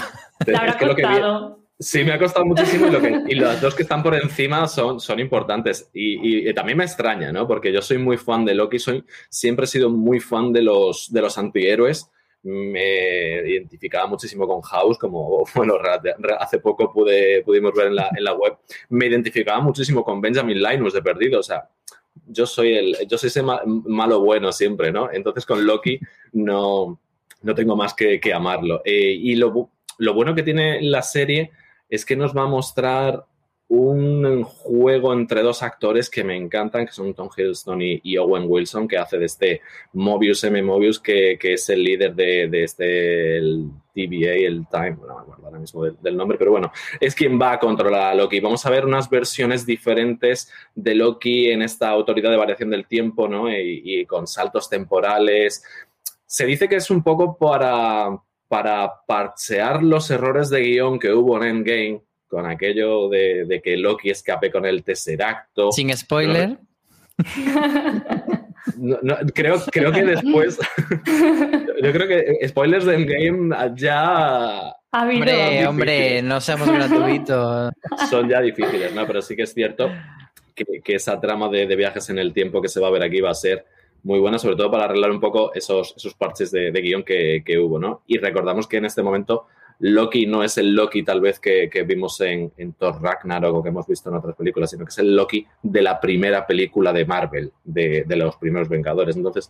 Te habrá es que costado. Sí, me ha costado muchísimo y, lo que, y, los dos que están por encima son, son importantes. Y, y, y, también me extraña, ¿no? Porque yo soy muy fan de Loki, soy, siempre he sido muy fan de los, de los antihéroes. Me identificaba muchísimo con House, como, bueno, hace poco pude, pudimos ver en la, en la web. Me identificaba muchísimo con Benjamin Linus de Perdido, o sea, yo soy, el, yo soy ese malo bueno siempre, ¿no? Entonces con Loki no, no tengo más que, que amarlo. Eh, y lo, lo bueno que tiene la serie es que nos va a mostrar un juego entre dos actores que me encantan, que son Tom Hiddleston y, Owen Wilson, que hace de este Mobius M. Mobius, que, es el líder de, este el TVA, el Time, no me acuerdo ahora mismo del, nombre, pero bueno, es quien va a controlar a Loki. Vamos a ver unas versiones diferentes de Loki en esta autoridad de variación del tiempo, ¿no? Y con saltos temporales. Se dice que es un poco para para parchear los errores de guion que hubo en Endgame, con aquello de, de que Loki escape con el Tesseracto. Sin spoiler. No, no, creo, creo que después. yo creo que spoilers de Endgame ya. Hombre, hombre, no seamos gratuitos. Son ya difíciles, ¿no? Pero sí que es cierto que, que esa trama de, de, viajes en el tiempo que se va a ver aquí va a ser muy buena, sobre todo para arreglar un poco esos, esos parches de, guion que, que, hubo, ¿no? Y recordamos que en este momento Loki no es el Loki tal vez que, que vimos en, en, Thor Ragnarok o que hemos visto en otras películas, sino que es el Loki de la primera película de Marvel, de, de los primeros Vengadores. Entonces,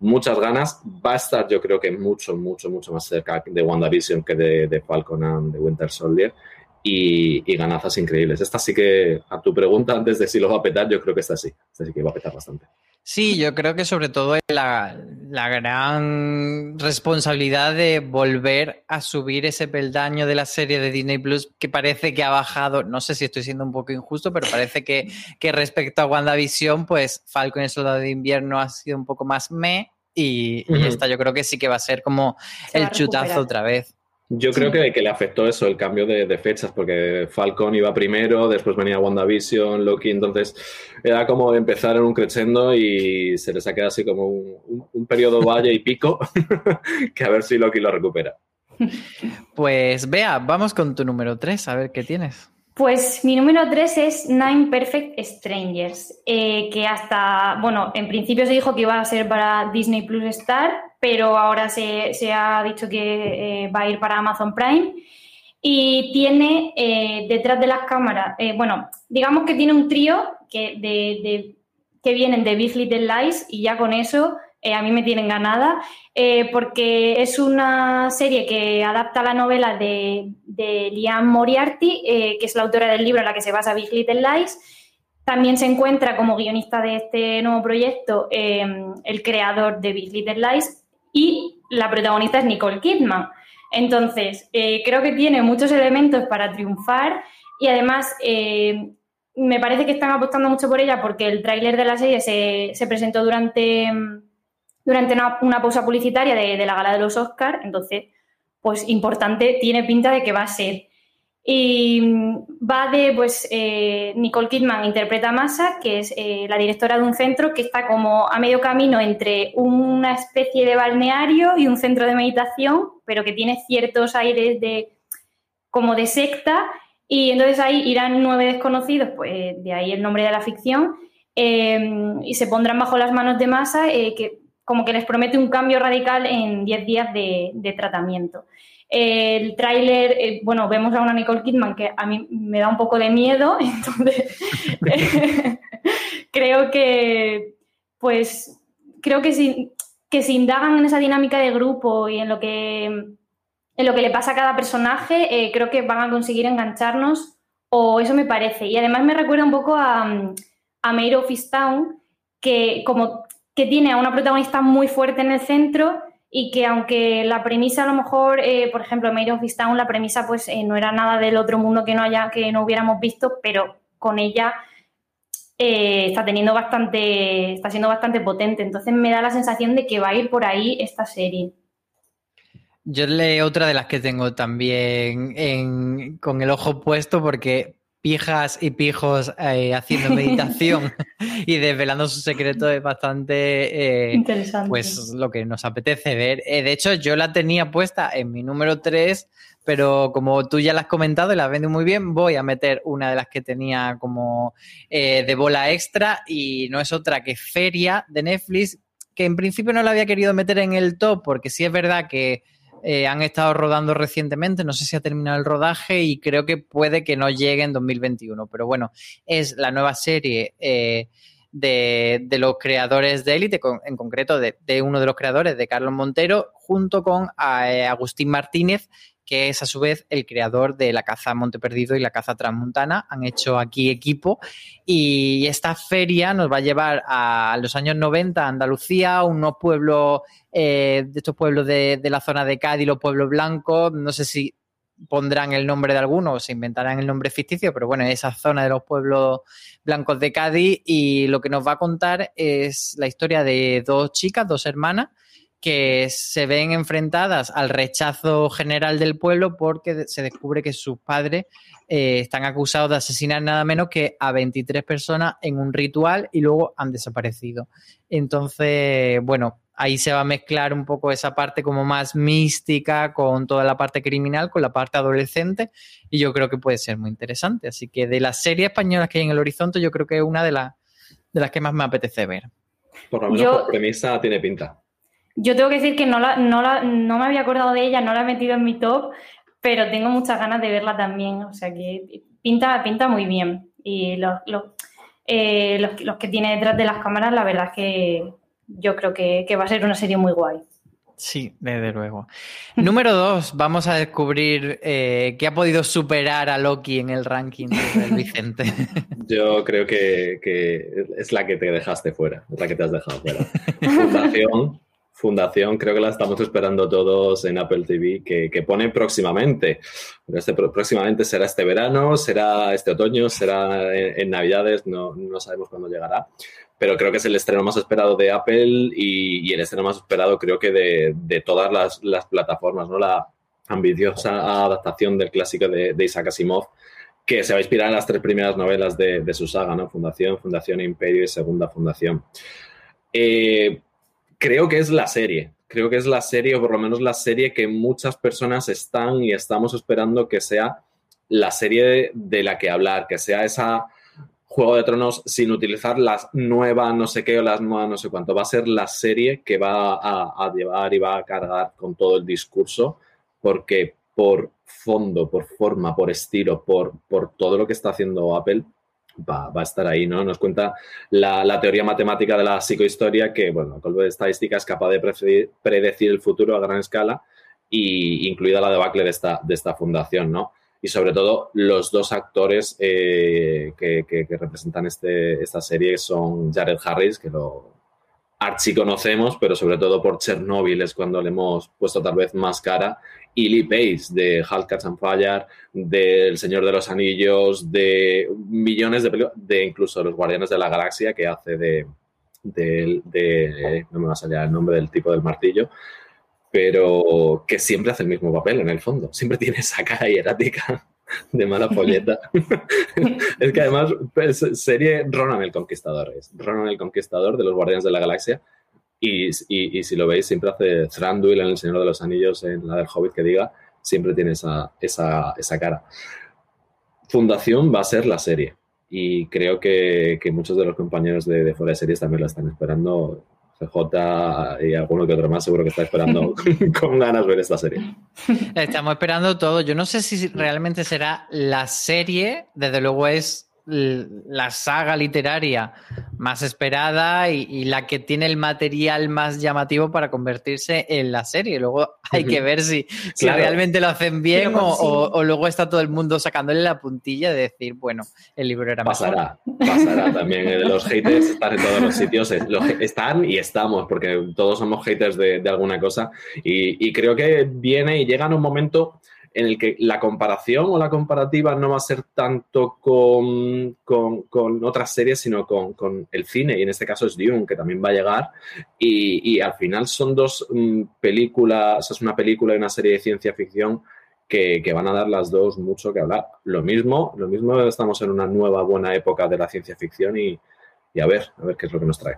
muchas ganas. Va a estar, yo creo que mucho, mucho, mucho más cerca de WandaVision que de, de Falcon and de Winter Soldier. Y, y, ganazas increíbles. Esta sí que, a tu pregunta antes de si lo va a petar, yo creo que esta sí. Esta sí que va a petar bastante. Sí, yo creo que sobre todo la, la, gran responsabilidad de volver a subir ese peldaño de la serie de Disney Plus que parece que ha bajado, no sé si estoy siendo un poco injusto, pero parece que, que respecto a WandaVision, pues Falcon y el Soldado de Invierno ha sido un poco más me y, uh -huh. y esta yo creo que sí que va a ser como Se el chutazo otra vez. Yo creo sí. que, que, le afectó eso, el cambio de, de, fechas, porque Falcon iba primero, después venía WandaVision, Loki, entonces era como empezar en un crescendo y se les ha quedado así como un, un, un periodo valle y pico, que a ver si Loki lo recupera. Pues vea, vamos con tu número 3, a ver qué tienes. Pues mi número 3 es Nine Perfect Strangers, eh, que hasta, bueno, en principio se dijo que iba a ser para Disney Plus Star, pero ahora se, se ha dicho que eh, va a ir para Amazon Prime. Y tiene eh, detrás de las cámaras, bueno, digamos que tiene un trío que, de, que vienen de Big Little Lies y ya con eso eh, a mí me tienen ganada, porque es una serie que adapta la novela de, de Liam Moriarty, que es la autora del libro en la que se basa Big Little Lies. También se encuentra como guionista de este nuevo proyecto el creador de Big Little Lies y la protagonista es Nicole Kidman. Entonces, eh, creo que tiene muchos elementos para triunfar y además eh, me parece que están apostando mucho por ella porque el tráiler de la serie se, se, presentó durante, durante una, una pausa publicitaria de, de, la gala de los Oscars, entonces, pues importante, tiene pinta de que va a ser. Y va de, pues, eh, Nicole Kidman interpreta a Masa, que es eh, la directora de un centro que está como a medio camino entre una especie de balneario y un centro de meditación, pero que tiene ciertos aires de como de secta. Y entonces ahí irán nueve desconocidos, pues de ahí el nombre de la ficción, eh, y se pondrán bajo las manos de Masa, eh, que como que les promete un cambio radical en diez días de, tratamiento. El tráiler, eh, bueno, vemos a una Nicole Kidman que a mí me da un poco de miedo, entonces creo que, pues, creo que si, que si indagan en esa dinámica de grupo y en lo que, en lo que le pasa a cada personaje, eh, creo que van a conseguir engancharnos, o eso me parece. Y además me recuerda un poco a, a Mayor of Town, que como que tiene a una protagonista muy fuerte en el centro y que aunque la premisa a lo mejor, eh, por ejemplo, Made of Town, la premisa pues eh, no era nada del otro mundo que no haya, que no hubiéramos visto, pero con ella eh, está teniendo bastante, está siendo bastante potente. Entonces me da la sensación de que va a ir por ahí esta serie. Yo leo otra de las que tengo también con el ojo puesto porque pijas y pijos eh, haciendo meditación y desvelando su secreto es bastante eh, interesante. Pues lo que nos apetece ver. Eh, de hecho, yo la tenía puesta en mi número 3, pero como tú ya la has comentado y la vende muy bien, voy a meter una de las que tenía como de bola extra y no es otra que Feria de Netflix, que en principio no la había querido meter en el top porque sí es verdad que eh, han estado rodando recientemente, no sé si ha terminado el rodaje y creo que puede que no llegue en 2021, pero bueno, es la nueva serie eh, de, de, los creadores de Élite, en concreto de, de, uno de los creadores, de Carlos Montero, junto con eh, Agustín Martínez, que es a su vez el creador de la caza Monte Perdido y la caza Transmontana. Han hecho aquí equipo y esta feria nos va a llevar a los años 90 a Andalucía, unos pueblos, eh, de estos pueblos de, de, la zona de Cádiz, los pueblos blancos. No sé si pondrán el nombre de alguno o se inventarán el nombre ficticio, pero bueno, esa zona de los pueblos blancos de Cádiz y lo que nos va a contar es la historia de dos chicas, dos hermanas, que se ven enfrentadas al rechazo general del pueblo porque se descubre que sus padres eh, están acusados de asesinar nada menos que a 23 personas en un ritual y luego han desaparecido. Entonces, bueno, ahí se va a mezclar un poco esa parte como más mística con toda la parte criminal, con la parte adolescente y yo creo que puede ser muy interesante. Así que de las series españolas que hay en el horizonte, yo creo que es una de, la, de las que más me apetece ver. Por lo menos yo... por premisa tiene pinta. Yo tengo que decir que no, la, no, la, no me había acordado de ella, no la he metido en mi top, pero tengo muchas ganas de verla también. O sea que pinta, pinta muy bien. Y los, los, eh, los, los que tiene detrás de las cámaras, la verdad es que yo creo que, que va a ser una serie muy guay. Sí, desde luego. Número dos, vamos a descubrir eh, qué ha podido superar a Loki en el ranking del Vicente. Yo creo que, que es la que te dejaste fuera, es la que te has dejado fuera. Fundación, Fundación, creo que la estamos esperando todos en Apple TV, que, que pone próximamente. Este próximamente será este verano, será este otoño, será en, en Navidades, no, no sabemos cuándo llegará. Pero creo que es el estreno más esperado de Apple y, y el estreno más esperado creo que de, de todas las, las plataformas, ¿no? La ambiciosa adaptación del clásico de, de Isaac Asimov, que se va a inspirar en las tres primeras novelas de, de su saga, ¿no? Fundación, Fundación Imperio y Segunda Fundación. Eh, creo que es la serie. Creo que es la serie, o por lo menos la serie que muchas personas están y estamos esperando que sea la serie de la que hablar, que sea esa Juego de Tronos sin utilizar las nuevas no sé qué o las nuevas no sé cuánto. Va a ser la serie que va a, a llevar y va a cargar con todo el discurso, porque por fondo, por forma, por estilo, por, por todo lo que está haciendo Apple, va, a estar ahí, ¿no? Nos cuenta la, teoría matemática de la psicohistoria que, bueno, con de estadística es capaz de predecir, el futuro a gran escala y incluida la debacle de esta, fundación, ¿no? Y sobre todo los dos actores eh, que, representan este, esta serie son Jared Harris, que lo archiconocemos, pero sobre todo por Chernobyl es cuando le hemos puesto tal vez más cara, y Lee Pace de Hulk Catch and Fire, de Señor de los Anillos, de millones de películas, de incluso Los Guardianes de la Galaxia, que hace de, de, de, no me va a salir el nombre del tipo del martillo, pero que siempre hace el mismo papel en el fondo, siempre tiene esa cara hierática de mala polleta. es que además pues, serie Ronan el Conquistador, es Ronan el Conquistador de los Guardianes de la Galaxia. Y, y, y, si lo veis, siempre hace Thranduil en El Señor de los Anillos, en la del Hobbit que diga, siempre tiene esa, esa, esa cara. Fundación va a ser la serie. Y creo que, que muchos de los compañeros de, de fuera de series también la están esperando. CJ y alguno que otro más seguro que está esperando con ganas ver esta serie. Estamos esperando todo. Yo no sé si realmente será la serie, desde luego es la saga literaria más esperada y, y, la que tiene el material más llamativo para convertirse en la serie. Luego hay que ver si, si claro. realmente lo hacen bien o, o, o, luego está todo el mundo sacándole la puntilla de decir, bueno, el libro era pasará, mejor. Pasará también. Los haters están en todos los sitios. Están y estamos, porque todos somos haters de, de alguna cosa. Y, y creo que viene y llega en un momento en el que la comparación o la comparativa no va a ser tanto con, con, con otras series, sino con, con, el cine, y en este caso es Dune, que también va a llegar, y, y al final son dos um, películas, es una película y una serie de ciencia ficción que, que, van a dar las dos mucho que hablar. Lo mismo, lo mismo estamos en una nueva buena época de la ciencia ficción y, y a ver, a ver qué es lo que nos trae.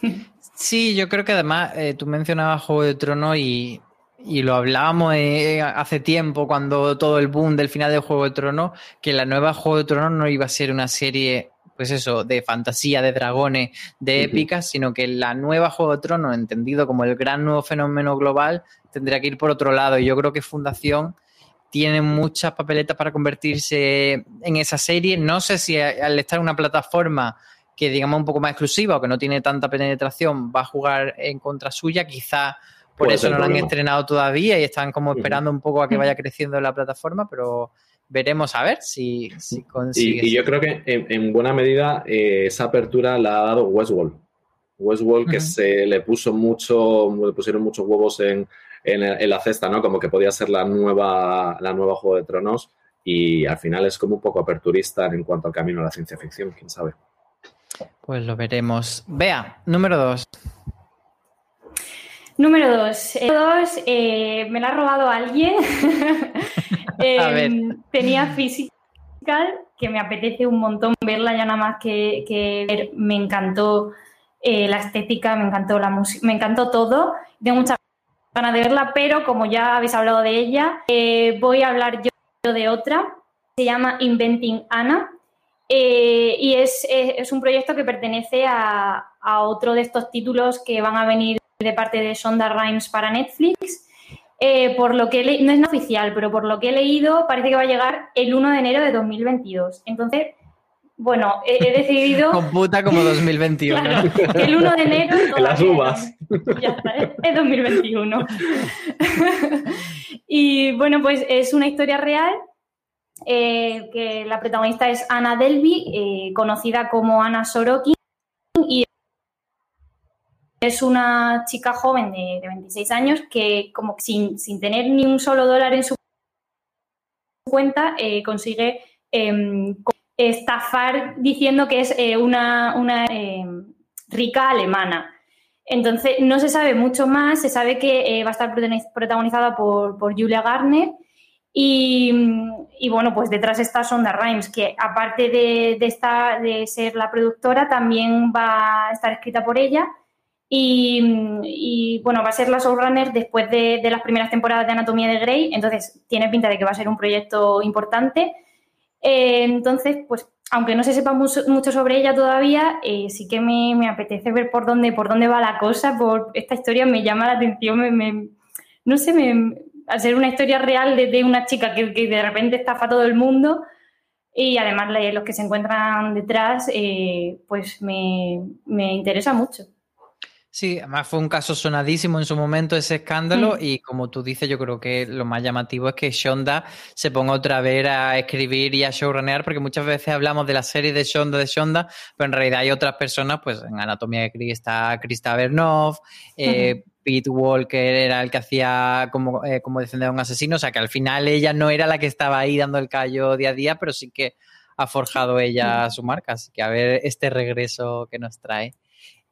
Sí, yo creo que además eh, tú mencionabas Juego de Trono y y lo hablábamos eh, hace tiempo cuando todo el boom del final de Juego de Tronos, que la nueva Juego de Tronos no iba a ser una serie, pues eso, de fantasía, de dragones, de épicas, uh -huh. sino que la nueva Juego de Tronos, entendido como el gran nuevo fenómeno global, tendría que ir por otro lado. Y yo creo que Fundación tiene muchas papeletas para convertirse en esa serie. No sé si al estar en una plataforma que digamos un poco más exclusiva o que no tiene tanta penetración va a jugar en contra suya, quizá por eso no lo han estrenado todavía y están como esperando un poco a que vaya creciendo la plataforma, pero veremos a ver si, si consigue. Y, y, yo creo que en, en buena medida eh, esa apertura la ha dado Westworld. Westworld que uh -huh. se le puso mucho, le pusieron muchos huevos en, en, en, la cesta, ¿no? Como que podía ser la nueva, la nueva Juego de Tronos y al final es como un poco aperturista en cuanto al camino a la ciencia ficción, quién sabe. Pues lo veremos. Vea, número dos. Número dos. Eh, dos eh, me la ha robado alguien. eh, tenía Physical, que me apetece un montón verla ya nada más que, que ver. Me encantó eh, la estética, me encantó la música, me encantó todo. Tengo muchas ganas de verla, pero como ya habéis hablado de ella, voy a hablar yo de otra. Se llama Inventing Anna. y es, es, un proyecto que pertenece a, a otro de estos títulos que van a venir de parte de Sonda Rhimes para Netflix. eh, por lo que le- no es nada oficial, pero por lo que he leído, parece que va a llegar el 1 de enero de 2022. Entonces, bueno, he, he decidido. Computa como 2021. Claro, el 1 de enero. En las uvas. Ya está, es- es 2021. y bueno, pues es una historia real. eh, que la protagonista es Anna Delvey, eh, conocida como Anna Sorokin, y es una chica joven de, de 26 años que, como sin, sin tener ni un solo dólar en su cuenta, eh, consigue em, estafar diciendo que es eh, una, una em, rica alemana. Entonces, no se sabe mucho más, se sabe que eh, va a estar protagoniz- protagonizada por, por Julia Garner y, y, bueno, pues detrás está Sonda Rhimes, que aparte de, de, esta, de ser la productora, también va a estar escrita por ella y, y, bueno, va a ser la showrunner después de, las primeras temporadas de Anatomía de Grey, entonces tiene pinta de que va a ser un proyecto importante. Eh, entonces, pues aunque no se sepa mucho, mucho sobre ella todavía, eh, sí que me, me, apetece ver por dónde, por dónde va la cosa, por esta historia me llama la atención, me, no sé, al ser una historia real de, de una chica que, de repente estafa a todo el mundo y además los que se encuentran detrás, eh, pues me interesa mucho. Sí, además fue un caso sonadísimo en su momento ese escándalo mm. y como tú dices, yo creo que lo más llamativo es que Shonda se ponga otra vez a escribir y a showrunnear porque muchas veces hablamos de la serie de Shonda de Shonda, pero en realidad hay otras personas, pues en Anatomía de Grey está Krista Bernov, eh. Pete Walker era el que hacía como, eh, como defender a un asesino, o sea que al final ella no era la que estaba ahí dando el callo día a día, pero sí que ha forjado ella su marca, así que a ver este regreso que nos trae.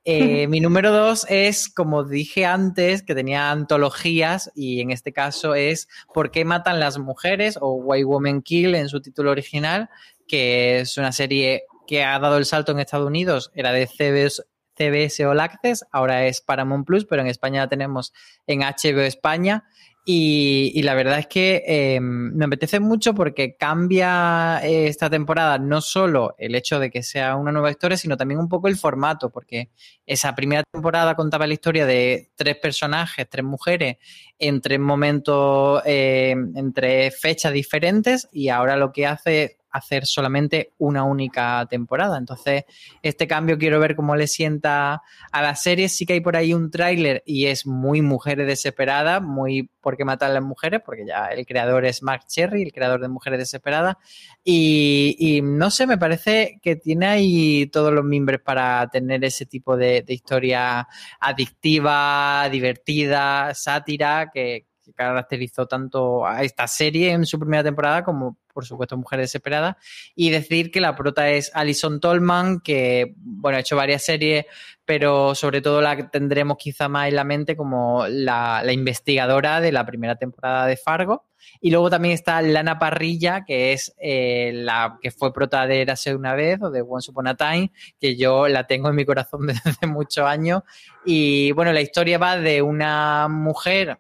Eh, mi número dos es, como dije antes, que tenía antologías y en este caso es ¿Por qué matan las mujeres? o Why Women Kill en su título original, que es una serie que ha dado el salto en Estados Unidos, era de CBS, CBS All Access, ahora es Paramount Plus, pero en España la tenemos en HBO España. Y, la verdad es que eh, me apetece mucho porque cambia eh, esta temporada no solo el hecho de que sea una nueva historia, sino también un poco el formato, porque esa primera temporada contaba la historia de tres personajes, tres mujeres, en tres momentos, eh, en tres fechas diferentes, y ahora lo que hace hacer solamente una única temporada. Entonces, este cambio quiero ver cómo le sienta a la serie. Sí que hay por ahí un tráiler y es muy mujeres desesperadas, muy por qué matar a las mujeres, porque ya el creador es Mark Cherry, el creador de Mujeres Desesperadas. Y, no sé, me parece que tiene ahí todos los mimbres para tener ese tipo de, historia adictiva, divertida, sátira, que caracterizó tanto a esta serie en su primera temporada como por supuesto Mujeres Desesperadas y decir que la prota es Alison Tolman que bueno ha hecho varias series pero sobre todo la tendremos quizá más en la mente como la, la investigadora de la primera temporada de Fargo y luego también está Lana Parrilla, que es eh, la que fue prota de Érase una vez o de Once Upon a Time, que yo la tengo en mi corazón desde hace muchos años. Y bueno, la historia va de una mujer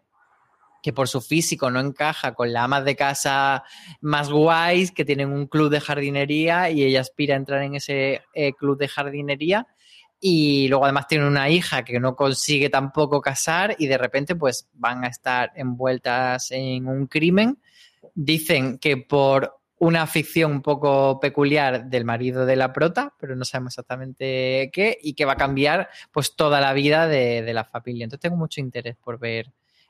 que por su físico no encaja con las amas de casa más guays, que tienen un club de jardinería y ella aspira a entrar en ese eh, club de jardinería. Y luego además tiene una hija que no consigue tampoco casar y de repente pues van a estar envueltas en un crimen. Dicen que por una afición un poco peculiar del marido de la prota, pero no sabemos exactamente qué, y que va a cambiar pues toda la vida de, de la familia. Entonces tengo mucho interés por ver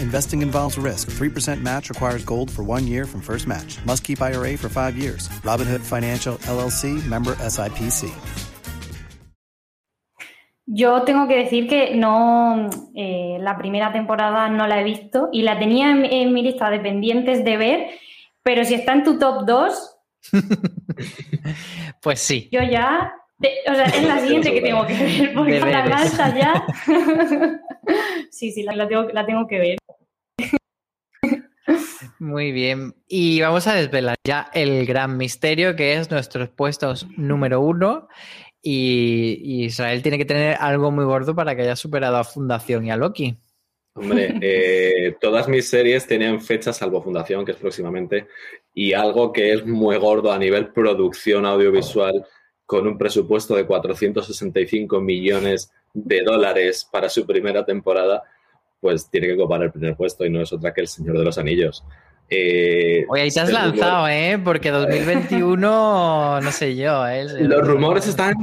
Investing involves risk. 3% match requires gold for one year from first match. Must keep IRA for five years. Robinhood Financial LLC member SIPC. Yo tengo que decir que no, eh, la primera temporada no la he visto y la tenía en, en, mi lista de pendientes de ver, pero si está en tu top 2, pues sí. Yo ya, o sea, es la siguiente que tengo que ver, porque tan alta ya. sí, sí, la, la, tengo, la tengo que ver. Muy bien. Y vamos a desvelar ya el gran misterio que es nuestros puestos número uno. Y, y Israel tiene que tener algo muy gordo para que haya superado a Fundación y a Loki. Hombre, eh, todas mis series tienen fecha salvo Fundación, que es próximamente, y algo que es muy gordo a nivel producción audiovisual, con un presupuesto de 465 millones de dólares para su primera temporada, pues tiene que copar el primer puesto y no es otra que El Señor de los Anillos. Eh, Oye, ahí te has lanzado, rumor- ¿eh? Porque 2021, no sé yo, ¿eh? Los rumores están.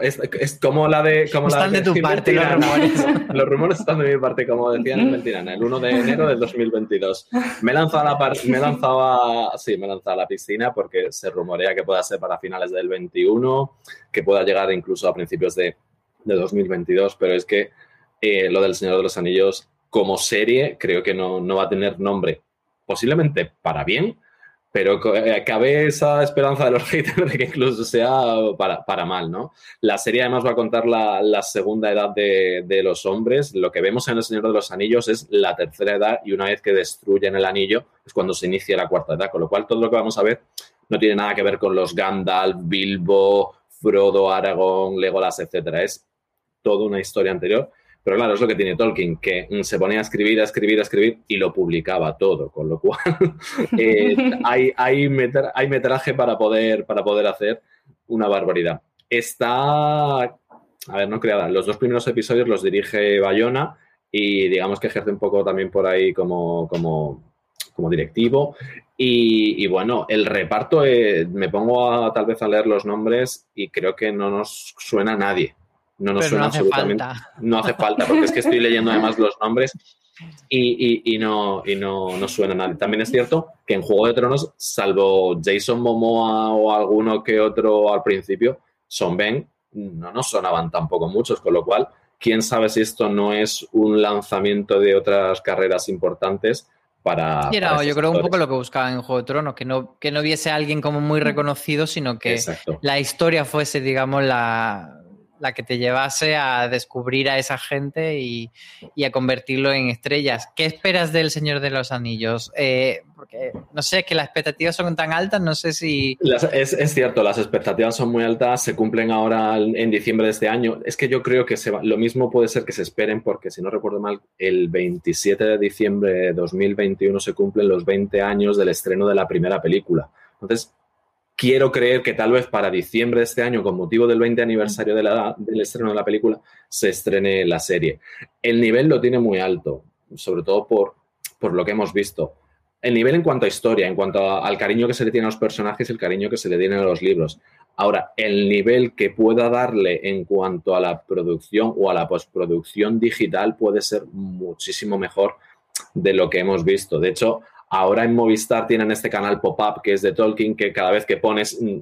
Es, es como la de. Como la Están de tu parte los rumores están de mi parte, como decían en Mentirana, el 1 de enero del 2022. Me he lanzado a la, par- me he lanzado a, sí, me he lanzado a la piscina porque se rumorea que pueda ser para finales del 21, que pueda llegar incluso a principios de, de 2022, pero es que eh, lo del Señor de los Anillos como serie creo que no, no va a tener nombre. Posiblemente para bien, pero eh, cabe esa esperanza de los haters de que incluso sea para, para mal, ¿no? La serie además va a contar la, la segunda edad de, de los hombres. Lo que vemos en El Señor de los Anillos es la tercera edad y una vez que destruyen el anillo es cuando se inicia la cuarta edad, con lo cual todo lo que vamos a ver no tiene nada que ver con los Gandalf, Bilbo, Frodo, Aragorn, Legolas, etcétera. Es toda una historia anterior. Pero claro, es lo que tiene Tolkien, que mm, se ponía a escribir, a escribir, a escribir y lo publicaba todo, con lo cual eh, hay, hay, hay metraje para poder, para poder hacer una barbaridad. Está, a ver, no creada, los dos primeros episodios los dirige Bayona y digamos que ejerce un poco también por ahí como, como, como directivo. Y, y bueno, el reparto, eh, me pongo a, tal vez a leer los nombres y creo que no nos suena a nadie. No nos Pero suena no hace absolutamente falta. no hace falta, porque es que estoy leyendo además los nombres y, y- y no, y no, no suena a nadie. También es cierto que en Juego de Tronos, salvo Jason Momoa o alguno que otro al principio, Son Ben, no nos sonaban tampoco muchos, con lo cual, quién sabe si esto no es un lanzamiento de otras carreras importantes para. Y era, para yo creo, un poco actores. lo que buscaba en Juego de Tronos, que no, que no viese a alguien como muy reconocido, sino que Exacto. la historia fuese, digamos, la, la que te llevase a descubrir a esa gente y, y a convertirlo en estrellas. ¿Qué esperas del Señor de los Anillos? Eh, porque, no sé, que las expectativas son tan altas, no sé si... Es, es cierto, las expectativas son muy altas, se cumplen ahora en diciembre de este año. Es que yo creo que se lo mismo puede ser que se esperen, porque si no recuerdo mal, el 27 de diciembre de 2021 se cumplen los 20 años del estreno de la primera película. Entonces, quiero creer que tal vez para diciembre de este año, con motivo del 20 aniversario de la- del estreno de la película, se estrene la serie. El nivel lo tiene muy alto, sobre todo por, por lo que hemos visto el nivel en cuanto a historia, en cuanto a- al cariño que se le tiene a los personajes el cariño que se le tiene a los libros. Ahora, el nivel que pueda darle en cuanto a la producción o a la postproducción digital puede ser muchísimo mejor de lo que hemos visto. De hecho, ahora en Movistar tienen este canal pop-up que es de Tolkien, que cada vez que pones, mm,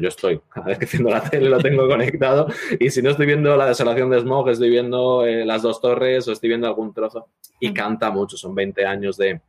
yo estoy, cada vez que enciendo la tele lo tengo conectado, y si no estoy viendo la desolación de Smog, estoy viendo eh, las dos torres o estoy viendo algún trozo, y canta mucho, son 20 años de,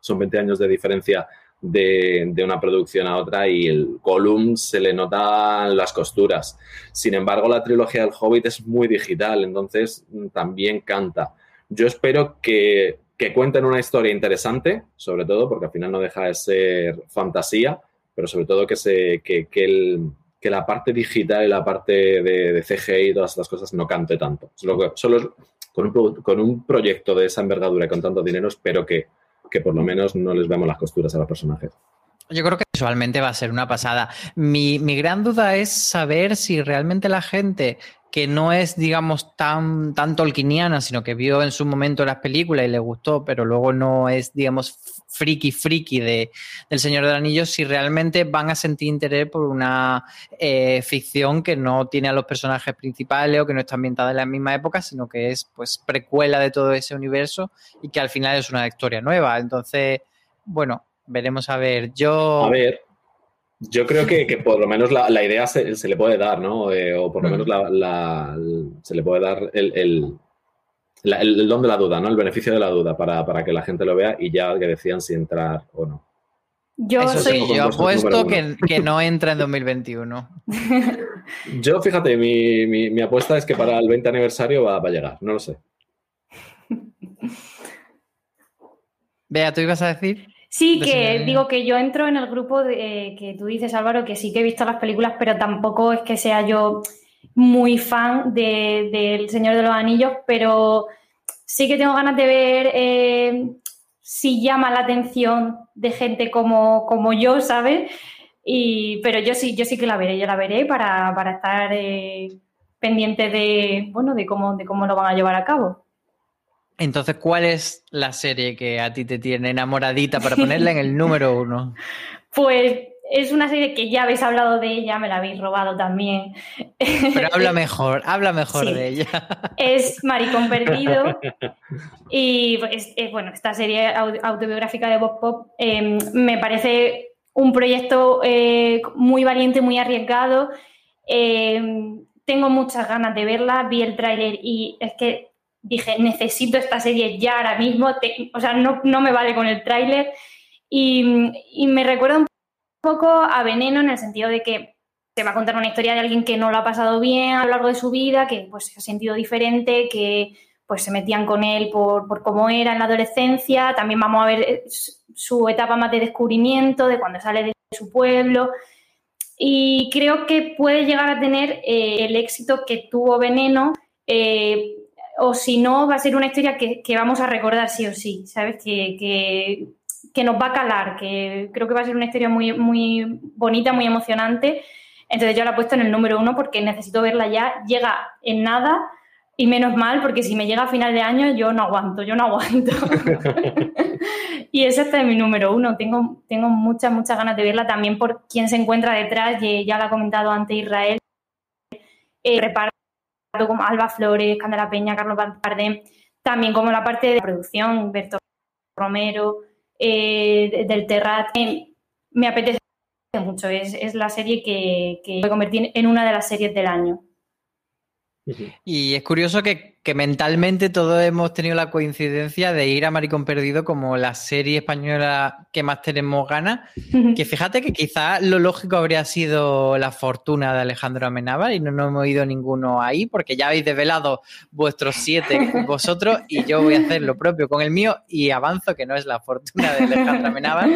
son 20 años de diferencia de, de una producción a otra y el Gollum se le notan las costuras. Sin embargo, la trilogía del Hobbit es muy digital, entonces mm, también canta. Yo espero que, que cuenten una historia interesante, sobre todo porque al final no deja de ser fantasía, pero sobre todo que, se, que, que el, que la parte digital y la parte de, de CGI y todas estas cosas no cante tanto. Solo, solo con, un, con un proyecto de esa envergadura y con tanto dinero, espero que, que por lo menos no les veamos las costuras a los personajes. Yo creo que visualmente va a ser una pasada. Mi, mi gran duda es saber si realmente la gente que no es, digamos, tan, tan tolkieniana, sino que vio en su momento las películas y le gustó, pero luego no es, digamos, friki friki de, del Señor del Anillo, si realmente van a sentir interés por una eh, ficción que no tiene a los personajes principales o que no está ambientada en la misma época, sino que es pues precuela de todo ese universo y que al final es una historia nueva. Entonces, bueno, veremos a ver. Yo A ver, yo creo que, que por lo menos la, la idea se, se le puede dar, ¿no? Eh, o por lo menos la, la- se le puede dar el, el, la- el- el don de la duda, ¿no? El beneficio de la duda para, para que la gente lo vea y ya que decidan si entrar o no. Yo Eso soy. yo puesto apuesto que, que no entra en 2021. Yo, fíjate, mi, mi- mi apuesta es que para el 20 aniversario va, va a llegar, no lo sé. Vea, ¿tú ibas a decir? Sí, de que digo que yo entro en el grupo de, eh, que tú dices, Álvaro, que sí que he visto las películas, pero tampoco es que sea yo muy fan de- del Señor de los Anillos, pero sí que tengo ganas de ver eh, si llama la atención de gente como, como yo, ¿sabes? Y, pero yo sí, yo sí que la veré, yo la veré para, para estar eh, pendiente de, bueno, de cómo, de cómo lo van a llevar a cabo. Entonces, ¿cuál es la serie que a ti te tiene enamoradita para ponerla en el número uno? Pues es una serie que ya habéis hablado de ella, me la habéis robado también. Pero habla mejor, habla mejor Sí. de ella. es Maricón Perdido. Y pues, eh, bueno, esta serie au- autobiográfica de Bob Pop eh, me parece un proyecto eh, muy valiente, muy arriesgado. Eh, tengo muchas ganas de verla. Vi el tráiler y es que dije, necesito esta serie ya ahora mismo. O sea, no, no me vale con el tráiler. Y, y me recuerda un poco a Veneno en el sentido de que te va a contar una historia de alguien que no lo ha pasado bien a lo largo de su vida, que pues se ha sentido diferente, que pues se metían con él por, por cómo era en la adolescencia. También vamos a ver eh, su etapa más de descubrimiento, de cuando sale de su pueblo. Y creo que puede llegar a tener eh, el éxito que tuvo Veneno, eh, o si no, va a ser una historia que, que vamos a recordar sí o sí, ¿sabes? Que, que, que nos va a calar, que creo que va a ser una historia muy, muy bonita, muy emocionante. Entonces yo la he puesto en el número uno porque necesito verla ya. Llega en nada y menos mal porque si me llega a final de año yo no aguanto, yo no aguanto. y ese este es mi número uno. Tengo, tengo muchas, muchas ganas de verla también por quién se encuentra detrás. y Ya lo ha comentado antes Israel. Eh, como Alba Flores, Candela Peña, Carlos Bardem. También como la parte de producción, Berto Romero, eh, de- del Terrat. Me apetece mucho. Es, la serie que, que voy a convertir en una de las series del año. Y es curioso que, que mentalmente todos hemos tenido la coincidencia de ir a Maricón Perdido como la serie española que más tenemos ganas. Que fíjate que quizá lo lógico habría sido La Fortuna de Alejandro Amenábar y no nos hemos ido ninguno ahí porque ya habéis desvelado vuestros siete vosotros y yo voy a hacer lo propio con el mío y avanzo que no es La Fortuna de Alejandro Amenábar.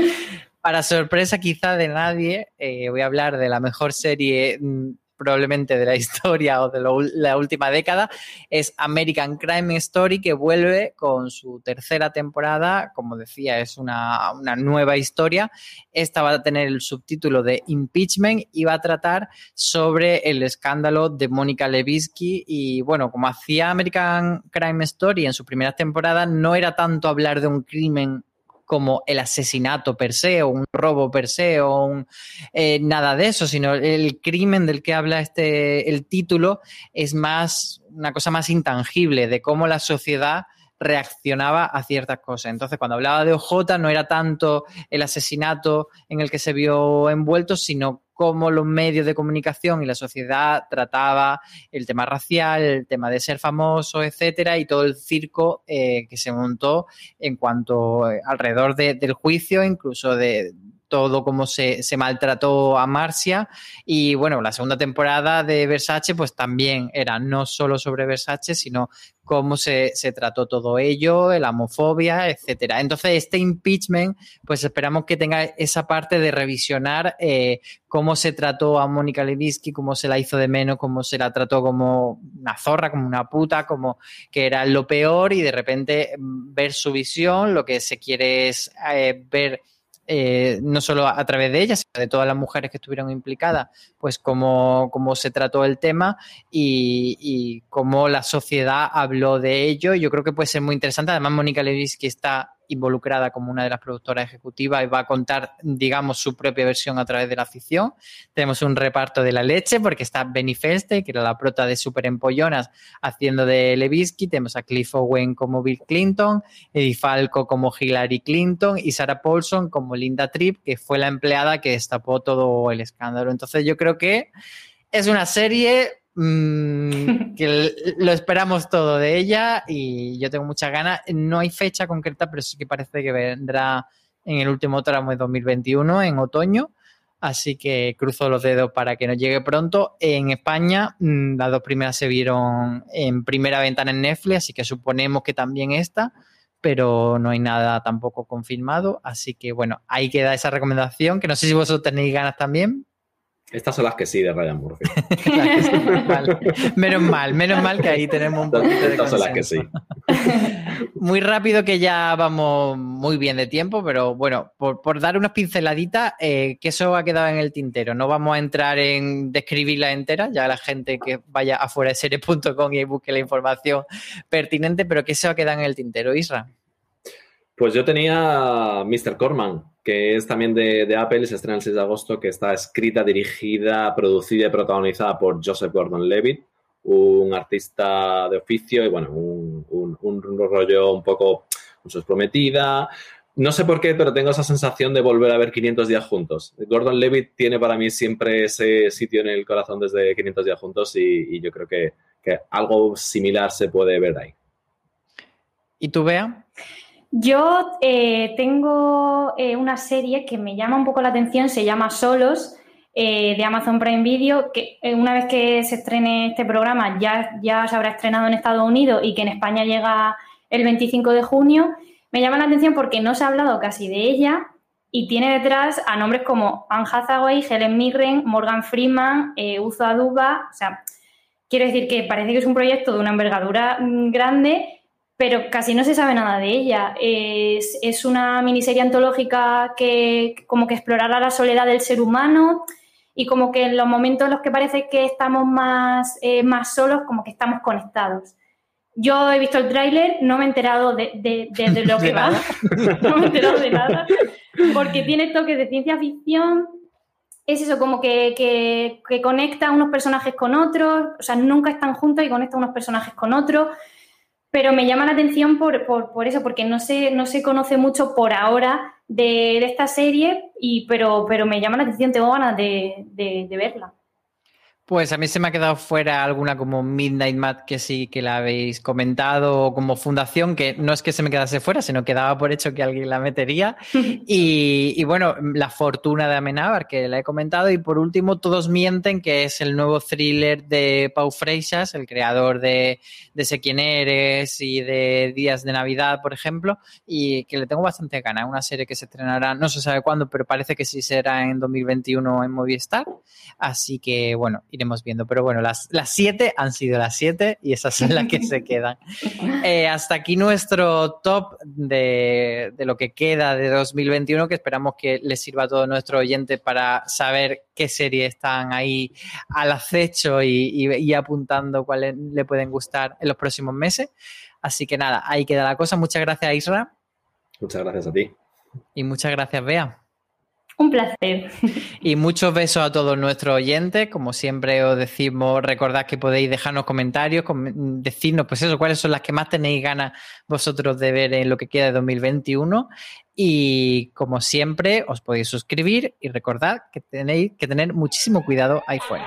Para sorpresa quizá de nadie, eh, voy a hablar de la mejor serie mm, probablemente de la historia o de la última década, es American Crime Story que vuelve con su tercera temporada, como decía, es una, una nueva historia. Esta va a tener el subtítulo de Impeachment y va a tratar sobre el escándalo de Mónica Lewinsky y bueno, como hacía American Crime Story en sus primeras temporadas, no era tanto hablar de un crimen como el asesinato per se o un robo per se o un, eh, nada de eso, sino el crimen del que habla este el título es más una cosa más intangible de cómo la sociedad reaccionaba a ciertas cosas. Entonces, cuando hablaba de OJ no era tanto el asesinato en el que se vio envuelto, sino cómo los medios de comunicación y la sociedad trataba el tema racial, el tema de ser famoso, etcétera, y todo el circo eh, que se montó en cuanto eh, alrededor de- del juicio, incluso de todo cómo se, se maltrató a Marcia. Y bueno, la segunda temporada de Versace, pues también era no solo sobre Versace, sino cómo se, se trató todo ello, la homofobia, etcétera. Entonces, este impeachment, pues esperamos que tenga esa parte de revisionar eh, cómo se trató a Mónica Lewinsky, cómo se la hizo de menos, cómo se la trató como una zorra, como una puta, como que era lo peor y de repente mm, ver su visión, lo que se quiere es eh, ver eh, no solo a través de ella, sino de todas las mujeres que estuvieron implicadas, pues cómo, cómo se trató el tema y, y cómo la sociedad habló de ello. Yo creo que puede ser muy interesante. Además, Mónica Lewinsky está involucrada como una de las productoras ejecutivas y va a contar, digamos, su propia versión a través de la ficción. Tenemos un reparto de la leche porque está Benny Feste, que era la prota de Super Empollonas, haciendo de Lewinsky. Tenemos a Cliff Owen como Bill Clinton, Eddie Falco como Hillary Clinton y Sarah Paulson como Linda Tripp, que fue la empleada que destapó todo el escándalo. Entonces yo creo que es una serie mm, que lo esperamos todo de ella y yo tengo muchas ganas. No hay fecha concreta, pero sí que parece que vendrá en el último tramo de 2021, en otoño. Así que cruzo los dedos para que nos llegue pronto. En España, mm, las dos primeras se vieron en primera ventana en Netflix, así que suponemos que también esta. pero no hay nada tampoco confirmado. Así que bueno, ahí queda esa recomendación, que no sé si vosotros tenéis ganas también. Estas son las que sí de Ryan Murphy. Vale. Menos mal, menos mal que ahí tenemos un poquito de Estas son las que sí. Muy rápido que ya vamos muy bien de tiempo, pero bueno, por, por dar unas pinceladitas, eh, que eso ha quedado en el tintero. No vamos a entrar en describirla entera, ya la gente que vaya a fuera de series.com y busque la información pertinente, pero que eso ha quedado en el tintero, Isra. Pues yo tenía Mr. Corman, que es también de, de Apple, se estrena el 6 de agosto, que está escrita, dirigida, producida y protagonizada por Joseph Gordon-Levitt, un artista de oficio y, bueno, un, un- rollo un poco sus prometida. No sé por qué, pero tengo esa sensación de volver a ver 500 días juntos. Gordon Levitt tiene para mí siempre ese sitio en el corazón desde 500 días juntos y, y yo creo que, que algo similar se puede ver ahí. ¿Y tú, Bea? Yo eh, tengo eh, una serie que me llama un poco la atención, se llama Solos, eh, de Amazon Prime Video, que una vez que se estrene este programa ya, ya se habrá estrenado en Estados Unidos y que en España llega el 25 de junio. Me llama la atención porque no se ha hablado casi de ella y tiene detrás a nombres como Anne Hathaway, Helen Mirren, Morgan Freeman, Uzo Aduba. O sea, quiero decir que parece que es un proyecto de una envergadura mm, grande, pero casi no se sabe nada de ella. Es, es una miniserie antológica que como que explorará la soledad del ser humano y como que en los momentos en los que parece que estamos más, eh, más solos, como que estamos conectados. Yo he visto el tráiler, no me he enterado de, de- de- de lo que va, no me he enterado de nada, porque tiene toques de ciencia ficción, es eso, como que, que, que conecta unos personajes con otros, o sea, nunca están juntos y conecta unos personajes con otros, pero me llama la atención por, por, por eso, porque no se, no se conoce mucho por ahora de, esta serie, y, pero, pero me llama la atención, tengo ganas de- de verla. Pues a mí se me ha quedado fuera alguna como Midnight Mad que sí que la habéis comentado, o como fundación, que no es que se me quedase fuera, sino que daba por hecho que alguien la metería. Y, y bueno, La Fortuna de Amenábar, que la he comentado. Y por último, Todos Mienten, que es el nuevo thriller de Pau Freixas, el creador de, de Sé quién eres y de Días de Navidad, por ejemplo, y que le tengo bastante ganas. Una serie que se estrenará, no se sabe cuándo, pero parece que sí será en 2021 en Movistar. Así que, bueno, iremos viendo. Pero bueno, las, las siete han sido las siete y esas son las que se quedan. Eh, hasta aquí nuestro top de, de lo que queda de 2021, que esperamos que les sirva a todos nuestros oyentes para saber qué series están ahí al acecho y, y- y apuntando cuáles le pueden gustar en los próximos meses. Así que nada, ahí queda la cosa. Muchas gracias, Isra, Muchas gracias a ti. y muchas gracias, Bea. Un placer. Y muchos besos a todos nuestros oyentes. Como siempre os decimos, recordad que podéis dejarnos comentarios, com- decirnos, pues eso, cuáles son las que más tenéis ganas vosotros de ver en lo que queda de 2021. Y como siempre, os podéis suscribir y recordad que tenéis que tener muchísimo cuidado ahí fuera.